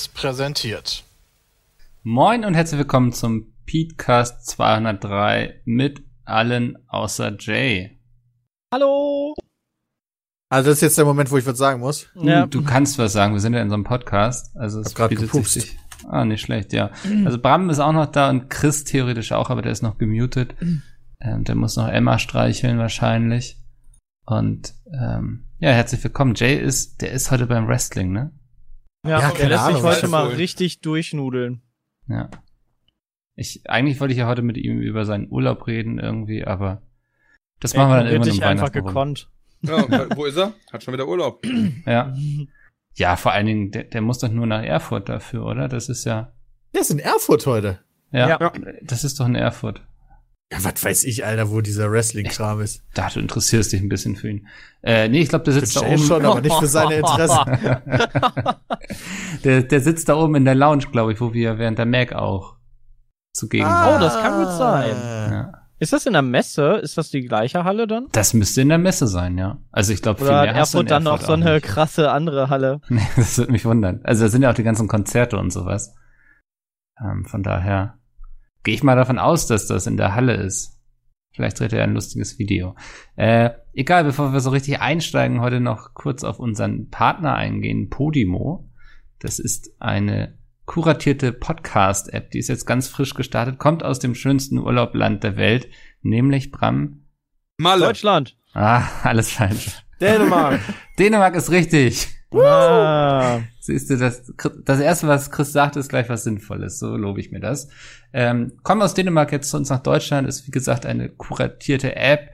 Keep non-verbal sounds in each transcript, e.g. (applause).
Seriös präsentiert. Moin und herzlich willkommen zum Petecast 203 mit allen außer Jay. Hallo. Also das ist jetzt der Moment, wo ich was sagen muss. Ja. Du kannst was sagen, wir sind ja in so einem Podcast. Also es gerade gepupst. Sich, ah, nicht schlecht, ja. Also Bram ist auch noch da und Chris theoretisch auch, aber der ist noch gemutet. Ähm, der muss noch Emma streicheln wahrscheinlich. Und ähm, ja, herzlich willkommen. Jay ist, der ist heute beim Wrestling, ne? Ja, ja der lässt sich heute mal wohl. richtig durchnudeln. Ja. Ich, eigentlich wollte ich ja heute mit ihm über seinen Urlaub reden irgendwie, aber das machen wir dann irgendwann im einfach gekonnt. Ja, wo ist er? Hat schon wieder Urlaub. (clears throat) ja. Ja, vor allen Dingen, der, der muss doch nur nach Erfurt dafür, oder? Das ist ja. Der ist in Erfurt heute. Ja, ja. das ist doch in Erfurt. Ja, was weiß ich, Alter, wo dieser Wrestling-Kram ist. Da, du interessierst dich ein bisschen für ihn. Äh, nee, ich glaube, der sitzt da oben. schon, aber nicht für seine (laughs) Interessen. der, der sitzt da oben in der Lounge, glaube ich, wo wir während der Mac auch zugegen ah, waren. Oh, das kann gut sein. Ja. Ist das in der Messe? Ist das die gleiche Halle dann? Das müsste in der Messe sein, ja. Also ich glaube, viel mehr Erfurt dann noch so eine nicht. krasse andere Halle. (laughs) Nee, das würde mich wundern. Also da sind ja auch die ganzen Konzerte und sowas. Ähm, von daher gehe ich mal davon aus, dass das in der Halle ist. Vielleicht dreht er ein lustiges Video. Äh, egal, bevor wir so richtig einsteigen, heute noch kurz auf unseren Partner eingehen, Podimo. Das ist eine kuratierte Podcast-App, die ist jetzt ganz frisch gestartet, kommt aus dem schönsten Urlaubland der Welt, nämlich Bram. Malle. Deutschland. Ah, alles falsch. Dänemark. (laughs) Dänemark ist richtig. Ah. Siehst du, das, das erste, was Chris sagt, ist gleich was Sinnvolles. So lobe ich mir das. Ähm, kommen aus Dänemark jetzt zu uns nach Deutschland, ist wie gesagt eine kuratierte App.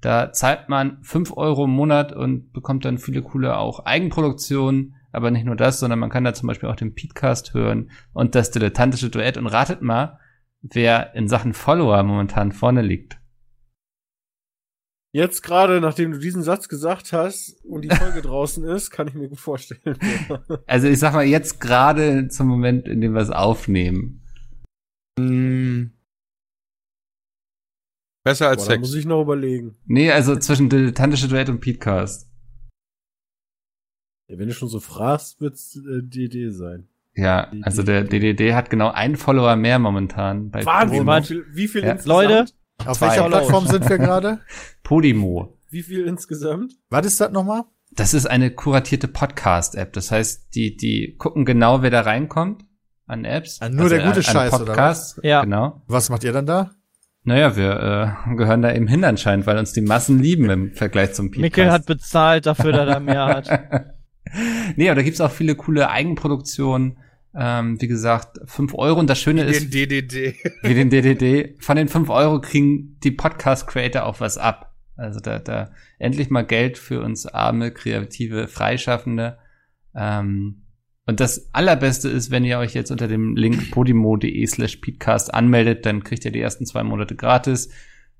Da zahlt man fünf Euro im Monat und bekommt dann viele coole auch Eigenproduktionen. Aber nicht nur das, sondern man kann da zum Beispiel auch den Podcast hören und das dilettantische Duett. Und ratet mal, wer in Sachen Follower momentan vorne liegt. Jetzt gerade, nachdem du diesen Satz gesagt hast und die (laughs) Folge draußen ist, kann ich mir gut vorstellen. (laughs) also ich sag mal, jetzt gerade zum Moment, in dem wir es aufnehmen. Hm. Besser als Boah, Sex. muss ich noch überlegen. Nee, also zwischen dilettantische Duett und Podcast. Ja, wenn du schon so fragst, wird's äh, DD sein. Ja, also der DDD hat genau einen Follower mehr momentan. Bei Wahnsinn, wie viel, wie viel ja. Leute, auf Zwei. welcher Plattform sind wir gerade? (laughs) Podimo. Wie viel insgesamt? Was ist das nochmal? Das ist eine kuratierte Podcast-App. Das heißt, die, die gucken genau, wer da reinkommt an Apps. Also nur also der gute Scheiß, Podcast, oder was? Ja. Genau. Was macht ihr dann da? Naja, wir äh, (laughs) gehören da eben hin anscheinend, weil uns die Massen lieben im Vergleich zum Podcast. Mikkel hat bezahlt dafür, dass er mehr hat. (laughs) nee, aber da gibt's auch viele coole Eigenproduktionen ähm, wie gesagt, fünf Euro. Und das Schöne wie ist. (laughs) Wie den DDD. Wie den DDD. Von den fünf Euro kriegen die Podcast-Creator auch was ab. Also da, da endlich mal Geld für uns arme, kreative, Freischaffende. Ähm, und das allerbeste ist, wenn ihr euch jetzt unter dem Link podimo.de slash podcast anmeldet, dann kriegt ihr die ersten zwei Monate gratis.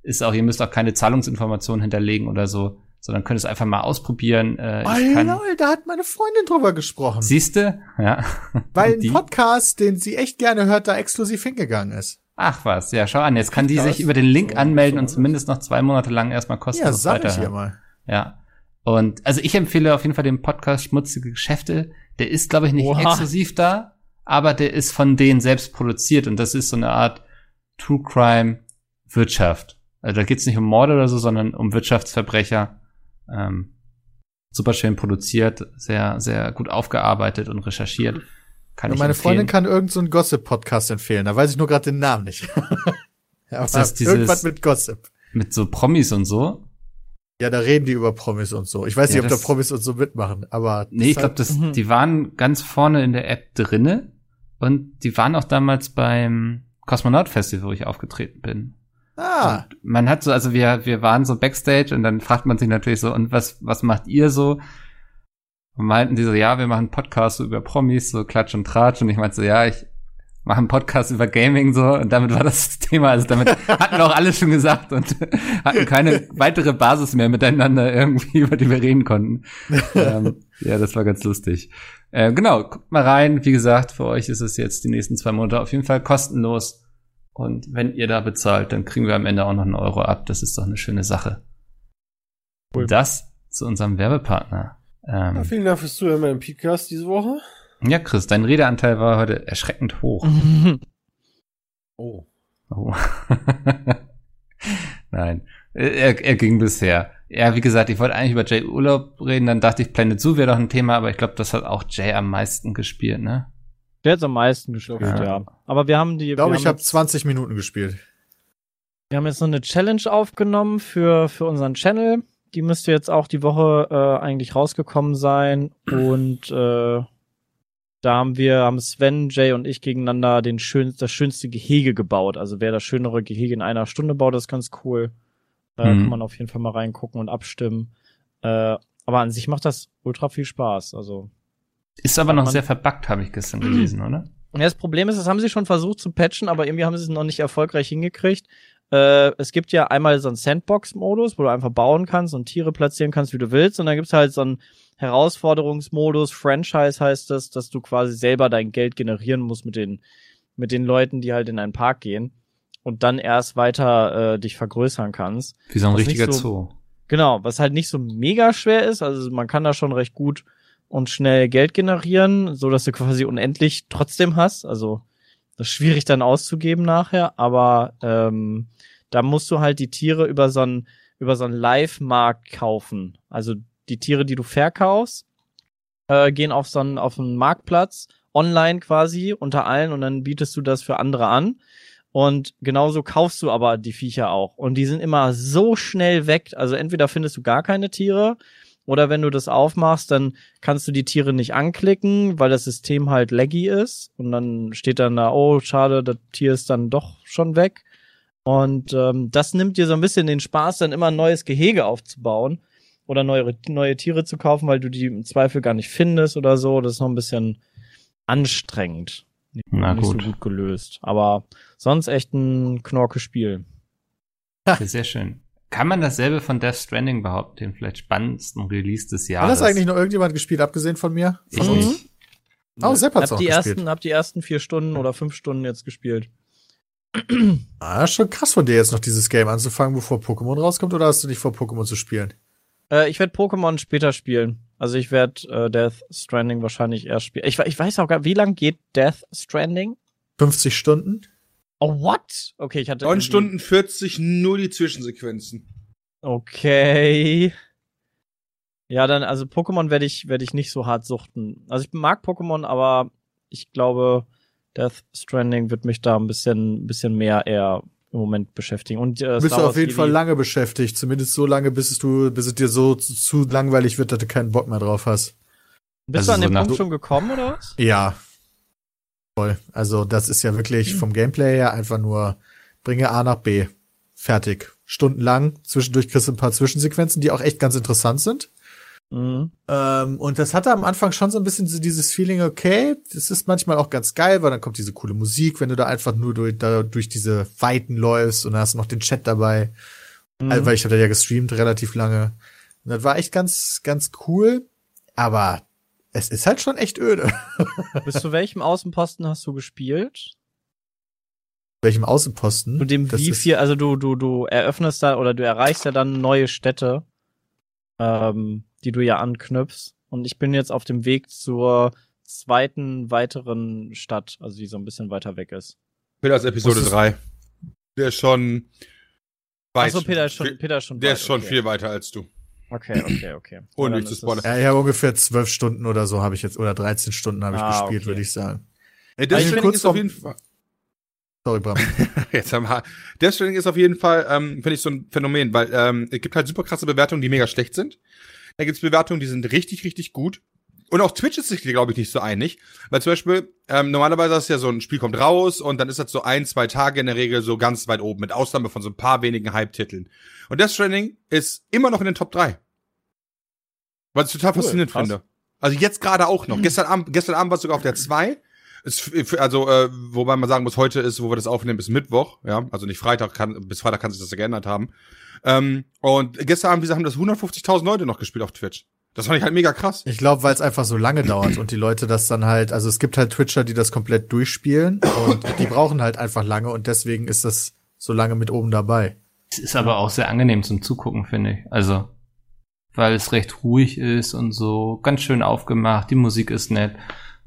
Ist auch, ihr müsst auch keine Zahlungsinformationen hinterlegen oder so sondern könntest einfach mal ausprobieren. Äh, oh, kann, lol, da hat meine Freundin drüber gesprochen. Siehste, ja. (laughs) Weil ein Podcast, den sie echt gerne hört, da exklusiv hingegangen ist. Ach was, ja, schau an, jetzt kann die sich über den Link anmelden und zumindest noch zwei Monate lang erstmal kostenlos ja, sag ich ja mal. Ja. Und also ich empfehle auf jeden Fall den Podcast Schmutzige Geschäfte. Der ist, glaube ich, nicht Oha. exklusiv da, aber der ist von denen selbst produziert und das ist so eine Art True Crime Wirtschaft. Also da geht's nicht um Morde oder so, sondern um Wirtschaftsverbrecher ähm, super schön produziert, sehr, sehr gut aufgearbeitet und recherchiert. Kann ja, meine empfehlen. Freundin kann irgendeinen so Gossip-Podcast empfehlen, da weiß ich nur gerade den Namen nicht. (laughs) ja, ist das dieses, irgendwas mit Gossip. Mit so Promis und so? Ja, da reden die über Promis und so. Ich weiß ja, nicht, ob da Promis und so mitmachen, aber. Nee, ich glaube, das, mhm. die waren ganz vorne in der App drinne und die waren auch damals beim Kosmonaut Festival, wo ich aufgetreten bin. Ah. Man hat so, also wir, wir waren so Backstage und dann fragt man sich natürlich so, und was, was macht ihr so? Und meinten die so, ja, wir machen Podcasts so über Promis, so Klatsch und Tratsch. Und ich meinte so, ja, ich mache einen Podcast über Gaming so. Und damit war das (laughs) Thema. Also damit hatten wir auch alles schon gesagt und (laughs) hatten keine weitere Basis mehr miteinander irgendwie, (laughs) über die wir reden konnten. ähm, ja, das war ganz lustig. Äh, genau, guckt mal rein. Wie gesagt, für euch ist es jetzt die nächsten zwei Monate auf jeden Fall kostenlos. Und wenn ihr da bezahlt, dann kriegen wir am Ende auch noch einen Euro ab. Das ist doch eine schöne Sache. Cool. Das zu unserem Werbepartner. Ähm, ja, vielen Dank fürs Zuhören beim Podcast diese Woche. Ja, Chris, dein Redeanteil war heute erschreckend hoch. (laughs) Oh. Oh. (laughs) Nein, er, er ging bisher. Ja, wie gesagt, ich wollte eigentlich über Jay Urlaub reden, dann dachte ich, Planet Zoo wäre doch ein Thema, aber ich glaube, das hat auch Jay am meisten gespielt, ne? Der hat am meisten gespielt, ja. ja. Aber wir haben die. Ich glaube, ich habe 20 Minuten gespielt. Wir haben jetzt noch eine Challenge aufgenommen für, für unseren Channel. Die müsste jetzt auch die Woche äh, eigentlich rausgekommen sein. Und äh, da haben wir, haben Sven, Jay und ich gegeneinander den schön, das schönste Gehege gebaut. Also wer das schönere Gehege in einer Stunde baut, ist ganz cool. Äh, mhm. Kann man auf jeden Fall mal reingucken und abstimmen. Äh, aber an sich macht das ultra viel Spaß. Also ist aber noch sehr verbuggt, habe ich gestern gelesen, oder? Ja, das Problem ist, das haben sie schon versucht zu patchen, aber irgendwie haben sie es noch nicht erfolgreich hingekriegt. Äh, es gibt ja einmal so einen Sandbox-Modus, wo du einfach bauen kannst und Tiere platzieren kannst, wie du willst. Und dann gibt's halt so einen Herausforderungsmodus, Franchise heißt das, dass du quasi selber dein Geld generieren musst mit den, mit den Leuten, die halt in einen Park gehen. Und dann erst weiter äh, dich vergrößern kannst. Wie so ein richtiger so, Zoo. Genau, was halt nicht so mega schwer ist. Also man kann da schon recht gut und schnell Geld generieren, so dass du quasi unendlich trotzdem hast. Also das ist schwierig dann auszugeben nachher, aber ähm, da musst du halt die Tiere über so einen über so einen Live-Markt kaufen. Also die Tiere, die du verkaufst, äh, gehen auf so einen auf einen Marktplatz online quasi unter allen und dann bietest du das für andere an. Und genauso kaufst du aber die Viecher auch. Und die sind immer so schnell weg. Also entweder findest du gar keine Tiere oder wenn du das aufmachst, dann kannst du die Tiere nicht anklicken, weil das System halt laggy ist. Und dann steht dann da, oh, schade, das Tier ist dann doch schon weg. Und ähm, das nimmt dir so ein bisschen den Spaß, dann immer ein neues Gehege aufzubauen oder neue, neue Tiere zu kaufen, weil du die im Zweifel gar nicht findest oder so. Das ist noch ein bisschen anstrengend. Na nicht gut. so gut gelöst. Aber sonst echt ein Knorke-Spiel. Sehr schön. Kann man dasselbe von Death Stranding behaupten, den vielleicht spannendsten Release des Jahres? Hat das eigentlich noch irgendjemand gespielt, abgesehen von mir? Von ich uns? nicht. Oh, Sepp hat's hab auch die gespielt. ersten, hab die ersten vier Stunden oder fünf Stunden jetzt gespielt. Ah, schon krass von dir jetzt noch dieses Game anzufangen, bevor Pokémon rauskommt, oder hast du nicht vor, Pokémon zu spielen? Äh, ich werde Pokémon später spielen. Also ich werde äh, Death Stranding wahrscheinlich erst spielen. Ich, ich weiß auch gar wie lang geht Death Stranding? 50 Stunden? Oh, what? Okay, ich hatte. 9 irgendwie- Stunden 40, nur die Zwischensequenzen. Okay. Ja, dann, also Pokémon werde ich, werde ich nicht so hart suchten. Also ich mag Pokémon, aber ich glaube, Death Stranding wird mich da ein bisschen, ein bisschen mehr eher im Moment beschäftigen. Und äh, Du bist Star du Wars auf jeden Jedi- Fall lange beschäftigt. Zumindest so lange, bis es du, bis es dir so zu, zu langweilig wird, dass du keinen Bock mehr drauf hast. Bist Also du an so dem nach- Punkt schon gekommen, oder was? Ja. Voll. Also, das ist ja wirklich vom Gameplay her einfach nur bringe A nach B. Fertig. Stundenlang. Zwischendurch kriegst du ein paar Zwischensequenzen, die auch echt ganz interessant sind. Mhm. Ähm, und das hatte am Anfang schon so ein bisschen so dieses Feeling, okay, das ist manchmal auch ganz geil, weil dann kommt diese coole Musik, wenn du da einfach nur durch, da, durch diese Weiten läufst und hast du noch den Chat dabei. Mhm. Also, weil ich habe ja gestreamt relativ lange. Und das war echt ganz, ganz cool. Aber es ist halt schon echt öde. (laughs) Bis zu welchem Außenposten hast du gespielt? Welchem Außenposten? Zu dem Das wie viel, also du, du, du eröffnest da oder du erreichst ja dann neue Städte, ähm, die du ja anknüpfst. Und ich bin jetzt auf dem Weg zur zweiten weiteren Stadt, also die so ein bisschen weiter weg ist. Peter ist Episode Was ist- 3. Der ist schon weit. Achso, Peter ist schon, Peter ist schon Der weit, ist schon okay. viel weiter als du. Okay, okay, okay. Ohne dann zu spoilern. das- Ja, ich habe ungefähr zwölf Stunden oder so habe ich jetzt, oder 13 Stunden habe ich Ah, gespielt, okay. würde ich sagen. Äh, Death Also kurz ist auf jeden Fall. Sorry, Bram. (laughs) Jetzt haben wir. Death Stranding ist auf jeden Fall, ähm, finde ich, so ein Phänomen, weil ähm, es gibt halt super krasse Bewertungen, die mega schlecht sind. Da gibt's Bewertungen, die sind richtig, richtig gut. Und auch Twitch ist sich, glaube ich, nicht so einig. Weil zum Beispiel, ähm, normalerweise ist ja so ein Spiel kommt raus und dann ist das so ein, zwei Tage in der Regel so ganz weit oben, mit Ausnahme von so ein paar wenigen Hype-Titeln. Und Death Stranding ist immer noch in den Top 3. Was ich total Cool, faszinierend krass. finde. Also jetzt gerade auch noch. (clears throat) Gestern Abend, gestern Abend war es sogar auf der 2. Ist, f- also, äh, wobei man sagen muss, heute ist, wo wir das aufnehmen, bis Mittwoch, ja, also nicht Freitag, kann, bis Freitag kann sich das ja geändert haben. Ähm, und gestern Abend, wie gesagt, haben das 150.000 Leute noch gespielt auf Twitch. Das fand ich halt mega krass. Ich glaube, weil es einfach so lange dauert und die Leute das dann halt, also es gibt halt Twitcher, die das komplett durchspielen und die brauchen halt einfach lange und deswegen ist das so lange mit oben dabei. Es ist aber auch sehr angenehm zum Zugucken, finde ich. Also, weil es recht ruhig ist und so ganz schön aufgemacht, die Musik ist nett.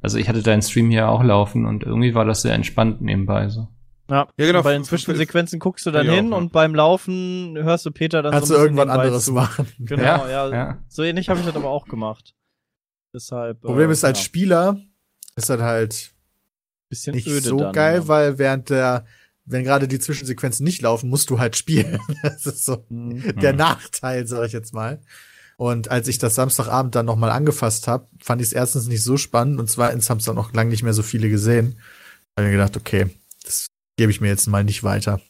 Also ich hatte deinen Stream hier auch laufen und irgendwie war das sehr entspannt nebenbei so. Ja, Ja, genau. Bei den Zwischensequenzen guckst du dann Ja, hin ja. und beim Laufen hörst du Peter dann Kannst so du irgendwann anderes machen. (laughs) Genau, Ja, ja. ja. So ähnlich habe ich das aber auch gemacht. Deshalb. Problem äh, ist als ja, Spieler ist das halt bisschen nicht öde so dann, geil, ja. weil während der, wenn gerade die Zwischensequenzen nicht laufen, musst du halt spielen. (laughs) Das ist so Mhm. der Mhm. Nachteil, sag ich jetzt mal. Und als ich das Samstagabend dann nochmal angefasst habe, fand ich es erstens nicht so spannend und zweitens haben es dann noch lange nicht mehr so viele gesehen. Da hab ich mir gedacht, okay, das gebe ich mir jetzt mal nicht weiter.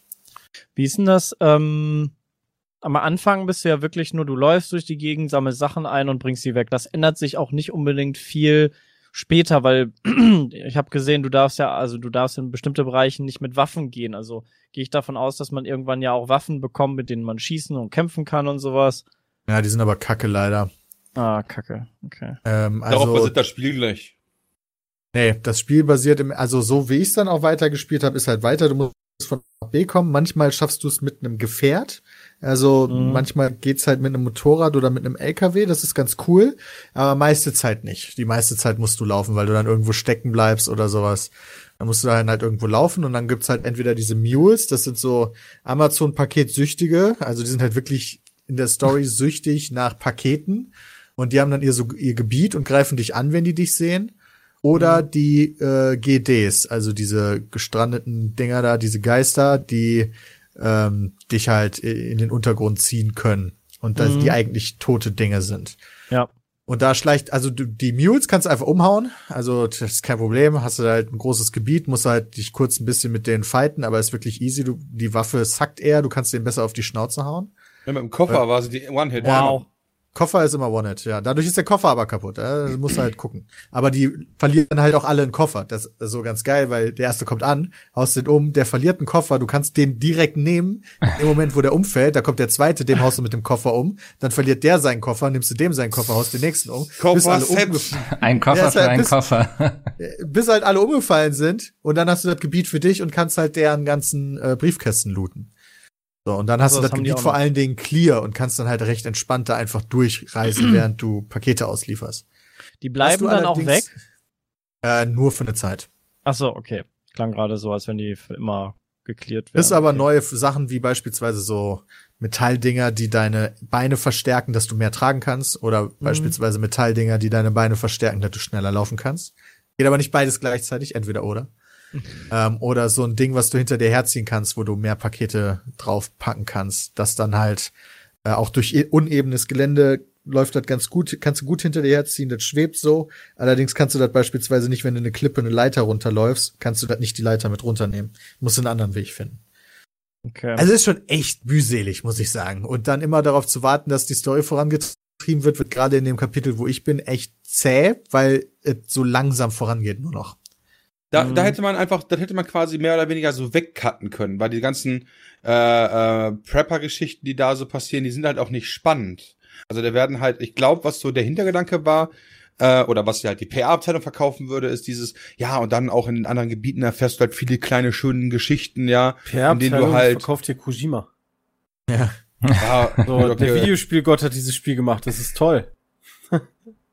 Wie ist denn das? Ähm, am Anfang bist du ja wirklich nur, du läufst durch die Gegend, sammelst Sachen ein und bringst sie weg. Das ändert sich auch nicht unbedingt viel später, weil (clears throat) ich habe gesehen, du darfst ja, also du darfst in bestimmte Bereichen nicht mit Waffen gehen. Also gehe ich davon aus, dass man irgendwann ja auch Waffen bekommt, mit denen man schießen und kämpfen kann und sowas. Ja, die sind aber kacke leider. Ah, kacke. Okay. Ähm, Darauf also, basiert das Spiel gleich. Nee, das Spiel basiert im, also so wie ich es dann auch weitergespielt habe, ist halt weiter. Du musst von A B kommen. Manchmal schaffst du es mit einem Gefährt. Also Mhm. manchmal geht's halt mit einem Motorrad oder mit einem LKW. Das ist ganz cool. Aber meiste Zeit nicht. Die meiste Zeit musst du laufen, weil du dann irgendwo stecken bleibst oder sowas. Dann musst du dann halt irgendwo laufen und dann gibt's halt entweder diese Mules, das sind so Amazon-Paket-Süchtige. Also die sind halt wirklich in der Story süchtig nach Paketen. Und die haben dann ihr, so, ihr Gebiet und greifen dich an, wenn die dich sehen. Oder die äh, GDs, also diese gestrandeten Dinger da, diese Geister, die ähm, dich halt in den Untergrund ziehen können. Und dass Mhm. die eigentlich tote Dinge sind. Ja. Und da schleicht, also du, die Mules kannst du einfach umhauen. Also das ist kein Problem. Hast du halt ein großes Gebiet, musst halt dich kurz ein bisschen mit denen fighten, aber ist wirklich easy. Du, die Waffe sackt eher, du kannst den besser auf die Schnauze hauen. Ja, mit dem Koffer war sie die One-Hit. Wow. Koffer ist immer One-Hit, ja. Dadurch ist der Koffer aber kaputt. Du musst halt gucken. Aber die verlieren halt auch alle einen Koffer. Das ist so ganz geil, weil der erste kommt an, haust den um, der verliert einen Koffer, du kannst den direkt nehmen. Im Moment, wo der umfällt, da kommt der zweite, dem haust du mit dem Koffer um. Dann verliert der seinen Koffer, nimmst du dem seinen Koffer, haust den nächsten um. bis Koffer Ein Koffer Ja, ist für halt einen bis- Koffer. bis halt alle umgefallen sind. Und dann hast du das Gebiet für dich und kannst halt deren ganzen äh, Briefkästen looten. So, und dann hast So, du das das Gebiet vor allen Dingen clear und kannst dann halt recht entspannt da einfach durchreisen, (clears throat) während du Pakete auslieferst. Die bleiben dann auch weg. Äh, nur für eine Zeit. Ach so, okay. Klang gerade so, als wenn die für immer geklärt werden. Ist aber okay. neue Sachen wie beispielsweise so Metalldinger, die deine Beine verstärken, dass du mehr tragen kannst, oder Mhm. beispielsweise Metalldinger, die deine Beine verstärken, dass du schneller laufen kannst. Geht aber nicht beides gleichzeitig, entweder oder. Ähm, oder so ein Ding, was du hinter dir herziehen kannst, wo du mehr Pakete draufpacken kannst, das dann halt äh, auch durch unebenes Gelände läuft das ganz gut, kannst du gut hinter dir herziehen, das schwebt so. Allerdings kannst du das beispielsweise nicht, wenn du eine Klippe, eine Leiter runterläufst, kannst du das nicht die Leiter mit runternehmen. Musst einen anderen Weg finden. Okay. Also ist schon echt mühselig, muss ich sagen. Und dann immer darauf zu warten, dass die Story vorangetrieben wird, wird gerade in dem Kapitel, wo ich bin, echt zäh, weil es so langsam vorangeht nur noch. Da, Mhm. da hätte man einfach, das hätte man quasi mehr oder weniger so wegcutten können, weil die ganzen äh, äh, Prepper-Geschichten, die da so passieren, die sind halt auch nicht spannend. Also da werden halt, ich glaube, was so der Hintergedanke war, äh, oder was halt die PR-Abteilung verkaufen würde, ist dieses, ja, und dann auch in den anderen Gebieten erfährst du halt viele kleine, schöne Geschichten, ja, Per in denen du Abteilung halt, verkauft hier Kojima. Ja. ja, So, (laughs) okay. der Videospielgott hat dieses Spiel gemacht, das ist toll.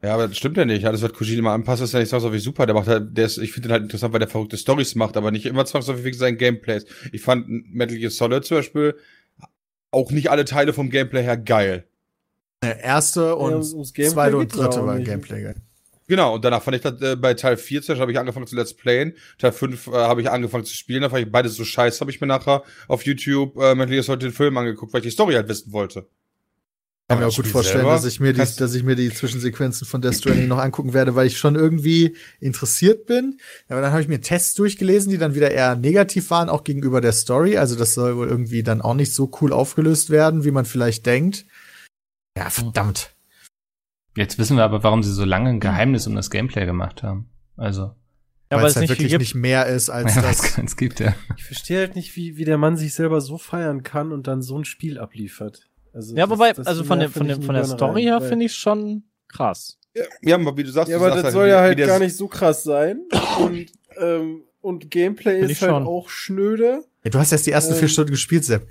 Ja, aber das stimmt ja nicht. Alles, was Kojima anpasst, ist ja nicht zwangsläufig super. Der macht halt, der ist, ich finde den halt interessant, weil der verrückte Stories macht, aber nicht immer zwangsläufig wegen seinen Gameplays. Ich fand Metal Gear Solid zum Beispiel auch nicht alle Teile vom Gameplay her geil. Der erste und Gameplay zweite und ja dritte auch war nicht. Gameplay. geil. Genau, und danach fand ich das, äh, bei Teil 4 zum Beispiel habe ich angefangen zu Let's Playen. Teil 5 äh, habe ich angefangen zu spielen, da fand ich beides so scheiße, habe ich mir nachher auf YouTube äh, Metal Gear Solid den Film angeguckt, weil ich die Story halt wissen wollte. Kann mir auch gut vorstellen, selber dass ich mir die, kannst- dass ich mir die Zwischensequenzen von Death Stranding noch angucken werde, weil ich schon irgendwie interessiert bin. Aber dann habe ich mir Tests durchgelesen, die dann wieder eher negativ waren, auch gegenüber der Story. Also das soll wohl irgendwie dann auch nicht so cool aufgelöst werden, wie man vielleicht denkt. Ja, verdammt. Jetzt wissen wir aber, warum sie so lange ein Geheimnis um das Gameplay gemacht haben. Also, ja, weil es es halt nicht wirklich gibt. nicht mehr ist als ja, das. es gibt, ja. Ich verstehe halt nicht, wie, wie der Mann sich selber so feiern kann und dann so ein Spiel abliefert. Also Ja, das- wobei, das also von der, von der, von der Story her finde ich schon krass. Ja, ja, aber wie du sagst, Ja, du aber sagst das soll wie- ja halt gar nicht so krass sein. (coughs) Und, ähm, und Gameplay ist halt schon. auch schnöde. Ja, du hast erst die ersten Ähm. vier Stunden gespielt, Sepp.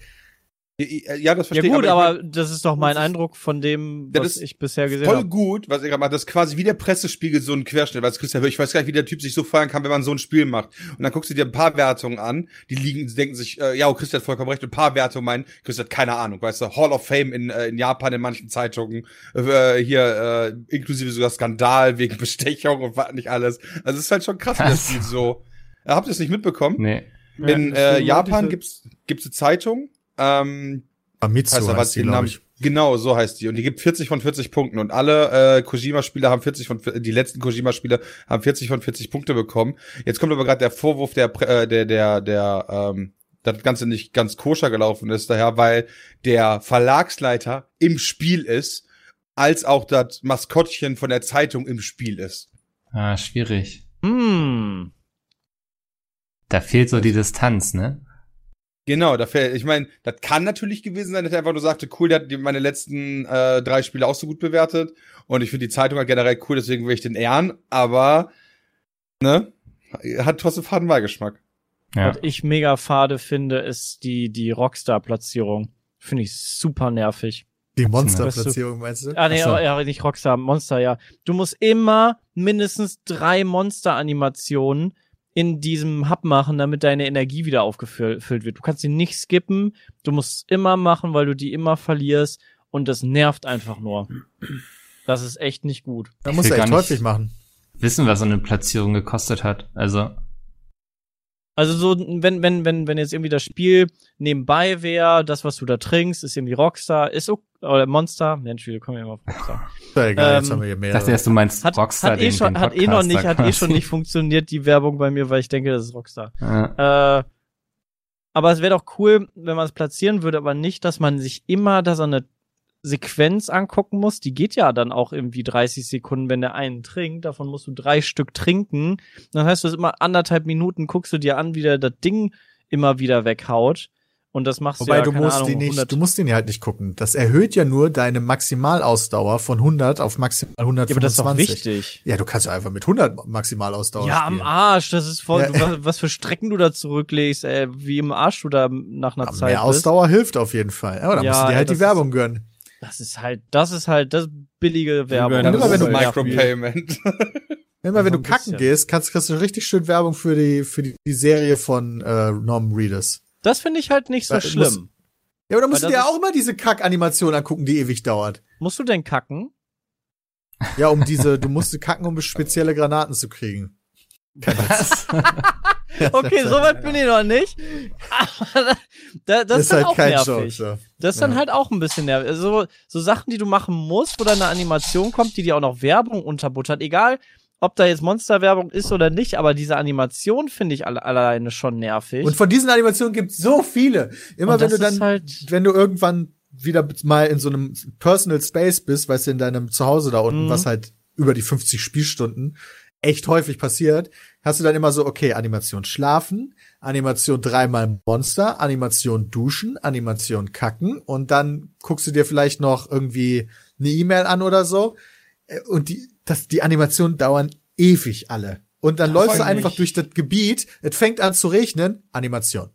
Ja, das Ja verstehe gut, ich. aber das ist doch mein Eindruck von dem, Ja, was das ich bisher gesehen voll habe. gut, was ich gerade mache. Das ist quasi wie der Pressespiegel so ein Querschnitt. Weil Christian, ich weiß gar nicht, wie der Typ sich so feiern kann, wenn man so ein Spiel macht. Und dann guckst du dir ein paar Wertungen an, die liegen, die denken sich, äh, ja, oh, Christian hat vollkommen recht. Und ein paar Wertungen meinen, Christian hat keine Ahnung, weißt du, Hall of Fame in, äh, in Japan in manchen Zeitungen, äh, hier äh, inklusive sogar Skandal wegen (laughs) Bestechung und was nicht alles. Also es ist halt schon krass, wie das? Spiel so. Äh, habt ihr es nicht mitbekommen? Nee. In Ja, äh, Japan diese- gibt's gibt's eine Zeitung. Ähm, Famitsu heißt heißt die, den glaube ich. Genau, so heißt die. Und die gibt 40 von 40 Punkten. Und alle äh, Kojima-Spiele haben 40 von die letzten Kojima-Spiele haben 40 von 40 Punkte bekommen. Jetzt kommt aber gerade der Vorwurf, der äh, der der der ähm, das Ganze nicht ganz koscher gelaufen ist, daher, weil der Verlagsleiter im Spiel ist, als auch das Maskottchen von der Zeitung im Spiel ist. Ah, schwierig. Hm. Da fehlt so die Distanz, ne? Genau, da fällt, ich meine, das kann natürlich gewesen sein, dass er einfach nur sagte, cool, der hat meine letzten äh, drei Spiele auch so gut bewertet und ich finde die Zeitung halt generell cool, deswegen will ich den ehren, aber ne, hat trotzdem Fadenbeigeschmack. Ja. Was ich mega fade finde, ist die, die Rockstar-Platzierung. Finde ich super nervig. Die Monsterplatzierung, meinst du? Ah, nee, so. ja, nicht Rockstar, Monster, ja. Du musst immer mindestens drei Monster-Animationen in diesem Hub machen, damit deine Energie wieder aufgefüllt wird. Du kannst sie nicht skippen, du musst es immer machen, weil du die immer verlierst und das nervt einfach nur. Das ist echt nicht gut. Da Ich musst du echt häufig machen. Wissen, was so eine Platzierung gekostet hat. Also, Also so, wenn, wenn, wenn, wenn jetzt irgendwie das Spiel nebenbei wäre, das, was du da trinkst, ist irgendwie Rockstar, ist okay, oder Monster, Mensch, wir kommen ja immer auf Rockstar. (laughs) Ist ja egal, jetzt Ähm, haben wir hier ich mehr. dachte erst, du meinst Hat, Rockstar, hat eh den, schon, den hat eh noch nicht, hat eh schon (laughs) nicht funktioniert, die Werbung bei mir, weil ich denke, das ist Rockstar. Ja. Äh, aber es wäre doch cool, wenn man es platzieren würde, aber nicht, dass man sich immer da so eine Sequenz angucken muss. Die geht ja dann auch irgendwie 30 Sekunden, wenn der einen trinkt. Davon musst du drei Stück trinken. Dann heißt das immer anderthalb Minuten, guckst du dir an, wie der das Ding immer wieder weghaut. Und das machst Wobei du ja, du musst Ahnung, die nicht, 100 du musst den ja halt nicht gucken. Das erhöht ja nur deine Maximalausdauer von 100 auf maximal ja, aber das ist doch 125. wichtig. Ja, du kannst ja einfach mit 100 Maximalausdauer Ja, am spielen. Arsch, das ist voll, Ja. du, was, für Strecken du da zurücklegst, ey, wie im Arsch du da nach einer Aber Zeit mehr bist. Ausdauer hilft auf jeden Fall. Aber da Ja, musst du dir halt die Werbung gönnen. Das ist halt, das ist halt, das billige Werbung. Dann immer, wenn du Micropayment. (laughs) Immer wenn du kacken gehst, kannst, kriegst du richtig schön Werbung für die, für die, die Serie von äh, Norman Reedus. Das finde ich halt nicht so Weil- schlimm. Ja, aber dann musst du Weil dir das auch immer diese Kack-Animation angucken, die ewig dauert. Musst du denn kacken? Ja, um diese, du musst kacken, um spezielle Granaten zu kriegen. (laughs) Was? (laughs) (laughs) Okay, so weit bin ich noch nicht. Aber da, das ist, dann auch nervig. Joke. So. Das ist dann Ja. halt auch ein bisschen nervig. Also, so Sachen, die du machen musst, wo dann eine Animation kommt, die dir auch noch Werbung unterbuttert. Egal, ob da jetzt Monsterwerbung ist oder nicht, aber diese Animation finde ich alle, alleine schon nervig. Und von diesen Animationen gibt's so viele. Immer wenn du dann, ist halt- wenn du irgendwann wieder mal in so einem Personal Space bist, weißt du, in deinem Zuhause da unten, Mhm. was halt über die 50 Spielstunden echt häufig passiert, hast du dann immer so, okay, Animation schlafen, Animation dreimal Monster, Animation duschen, Animation kacken und dann guckst du dir vielleicht noch irgendwie eine E-Mail an oder so. Äh, und die, das, die Animationen dauern ewig alle. Und dann läufst du einfach durch das Gebiet, es fängt an zu regnen, Animation.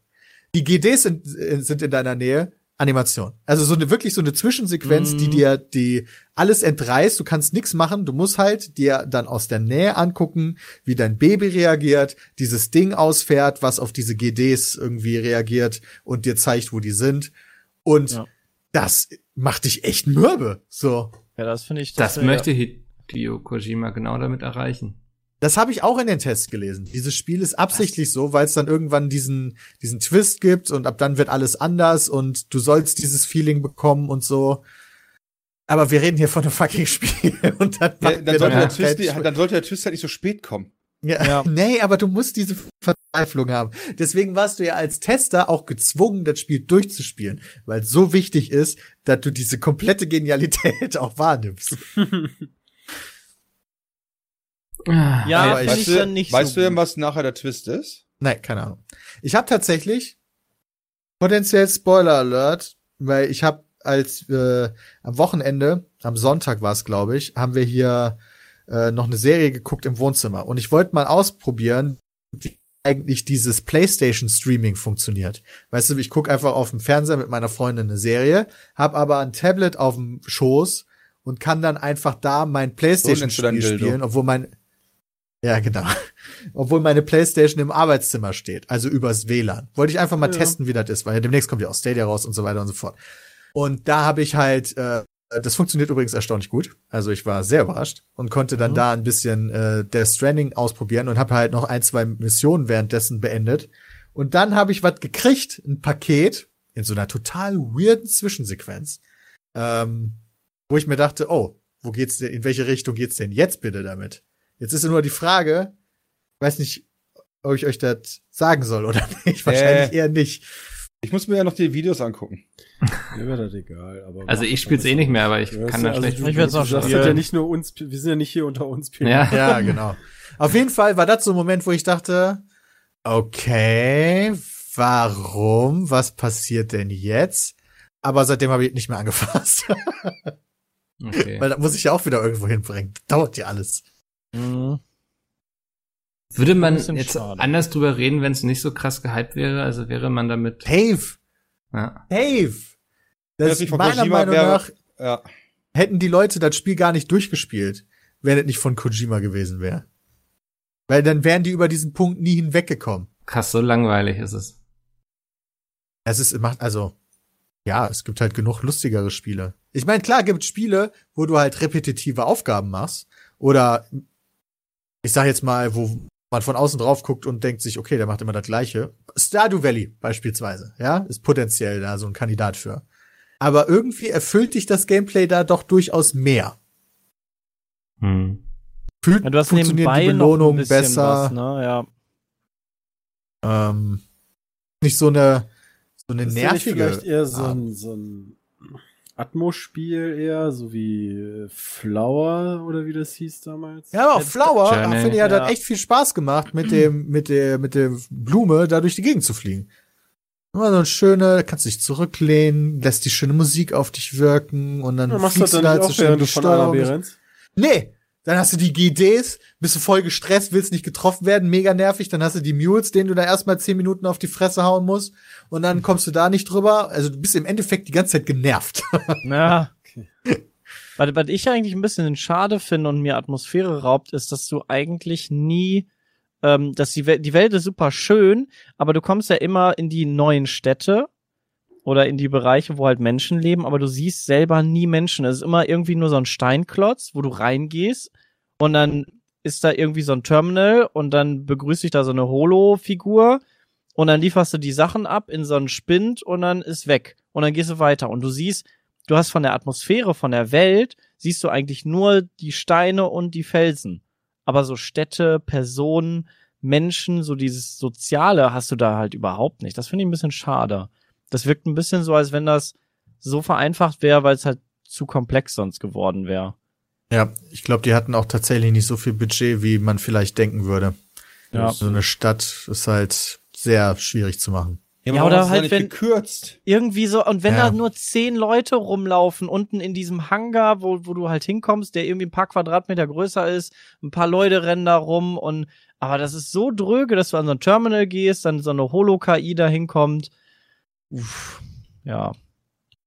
Die GDs sind, äh, sind in deiner Nähe, Animation. Also so eine wirklich so eine Zwischensequenz, Mhm. die dir die alles entreißt, du kannst nichts machen, du musst halt dir dann aus der Nähe angucken, wie dein Baby reagiert, dieses Ding ausfährt, was auf diese GDs irgendwie reagiert und dir zeigt, wo die sind. Und Ja. das macht dich echt mürbe. So. ja, das finde ich. Das wär- möchte Hideo Kojima genau damit erreichen. Das habe ich auch in den Tests gelesen. Dieses Spiel ist absichtlich so, weil es dann irgendwann diesen, diesen Twist gibt und ab dann wird alles anders und du sollst dieses Feeling bekommen und so. Aber wir reden hier von einem fucking Spiel (laughs) und dann, Ja, dann, sollte dann der Twist, dann sollte der Twist halt nicht so spät kommen. Ja, Ja. (laughs) Nee, aber du musst diese Verzweiflung haben. Deswegen warst du ja als Tester auch gezwungen, das Spiel durchzuspielen, weil es so wichtig ist, dass du diese komplette Genialität (laughs) auch wahrnimmst. Ja, Aber finde ich- ich weißt du, dann nicht weißt so du denn, was nachher der Twist ist? Nein, keine Ahnung. Ich habe tatsächlich potenziell Spoiler Alert, weil ich habe als äh, am Wochenende, am Sonntag war es, glaube ich, haben wir hier äh, noch eine Serie geguckt im Wohnzimmer und ich wollte mal ausprobieren, wie eigentlich dieses PlayStation Streaming funktioniert. Weißt du, ich gucke einfach auf dem Fernseher mit meiner Freundin eine Serie, habe aber ein Tablet auf dem Schoß und kann dann einfach da mein PlayStation Spiel spielen, obwohl mein ja, genau. Obwohl meine Playstation im Arbeitszimmer steht, also übers WLAN. Wollte ich einfach mal Ja. testen, wie das ist, weil demnächst kommt ja auch Stadia raus und so weiter und so fort. Und da habe ich halt, äh, das funktioniert übrigens erstaunlich gut. Also ich war sehr überrascht und konnte dann Mhm. da ein bisschen äh, Death Stranding ausprobieren und habe halt noch ein, zwei Missionen währenddessen beendet. Und dann habe ich was gekriegt, ein Paket in so einer total weirden Zwischensequenz, ähm, wo ich mir dachte, oh, wo geht's denn, in welche Richtung geht's denn jetzt bitte damit? Jetzt ist nur die Frage, weiß nicht, ob ich euch das sagen soll oder (laughs) nicht. Wahrscheinlich eher nicht. Ich muss mir ja noch die Videos angucken. (laughs) Mir wäre das egal. Aber Also ich spiel's eh nicht mehr, aber ich Ja, kann da also schlecht. du, Ich sagst spielen. das ja nicht nur uns, wir sind ja nicht hier unter uns. Ja. (laughs) Ja, genau. Auf jeden Fall war das so ein Moment, wo ich dachte, okay, warum? Was passiert denn jetzt? Aber seitdem habe ich nicht mehr angefasst. Okay. Weil da muss ich ja auch wieder irgendwo hinbringen. Dauert ja alles. Mhm. Würde man jetzt schade. anders drüber reden, wenn es nicht so krass gehypt wäre? Also wäre man damit. Dave, Ja. Dave. Das von meiner Kojima Meinung wäre- nach Ja. hätten die Leute das Spiel gar nicht durchgespielt, wenn es nicht von Kojima gewesen wäre. Weil dann wären die über diesen Punkt nie hinweggekommen. Krass, so langweilig ist es. Es ist, macht, also, ja, es gibt halt genug lustigere Spiele. Ich meine, klar gibt Spiele, wo du halt repetitive Aufgaben machst. Oder, ich sag jetzt mal, wo man von außen drauf guckt und denkt sich, okay, der macht immer das Gleiche. Stardew Valley beispielsweise, ja, ist potenziell da so ein Kandidat für. Aber irgendwie erfüllt dich das Gameplay da doch durchaus mehr. Hm. Fühlt, Ja, du hast funktionieren nebenbei die noch ein Belohnungen bisschen besser. was, ne? Ja. ähm, nicht so eine, so eine nicht nervige. vielleicht eher so ein, so ein Atmos-Spiel eher, so wie äh, Flower oder wie das hieß damals? Ja, aber auch Flower, Journey. finde ich, hat Ja. das echt viel Spaß gemacht, mit dem, mit der, mit der Blume da durch die Gegend zu fliegen. Immer so eine schöne, kannst dich zurücklehnen, lässt die schöne Musik auf dich wirken und dann Ja, fliegst du dann da halt so auch, schön die Steuerung. Nee, dann hast du die GDs, bist du voll gestresst, willst nicht getroffen werden, mega nervig, dann hast du die Mules, denen du da erstmal zehn Minuten auf die Fresse hauen musst und dann kommst du da nicht drüber. Also du bist im Endeffekt die ganze Zeit genervt. (laughs) Ja. Okay. Was, was ich eigentlich ein bisschen schade finde und mir Atmosphäre raubt, ist, dass du eigentlich nie, ähm, dass die, Welt, die Welt ist super schön, aber du kommst ja immer in die neuen Städte oder in die Bereiche, wo halt Menschen leben, aber du siehst selber nie Menschen. Es ist immer irgendwie nur so ein Steinklotz, wo du reingehst und dann ist da irgendwie so ein Terminal und dann begrüßt dich da so eine Holo-Figur und dann lieferst du die Sachen ab in so einen Spind und dann ist weg und dann gehst du weiter und du siehst, du hast von der Atmosphäre, von der Welt, siehst du eigentlich nur die Steine und die Felsen. Aber so Städte, Personen, Menschen, so dieses Soziale hast du da halt überhaupt nicht. Das finde ich ein bisschen schade. Das wirkt ein bisschen so, als wenn das so vereinfacht wäre, weil es halt zu komplex sonst geworden wäre. Ja, ich glaube, die hatten auch tatsächlich nicht so viel Budget, wie man vielleicht denken würde. Ja. So eine Stadt ist halt sehr schwierig zu machen. Ja, warum oder halt, wenn- gekürzt. Irgendwie so, und wenn Ja. da nur zehn Leute rumlaufen, unten in diesem Hangar, wo, wo du halt hinkommst, der irgendwie ein paar Quadratmeter größer ist, ein paar Leute rennen da rum und, aber das ist so dröge, dass du an so ein Terminal gehst, dann so eine Holo-KI da hinkommt. Uff, ja.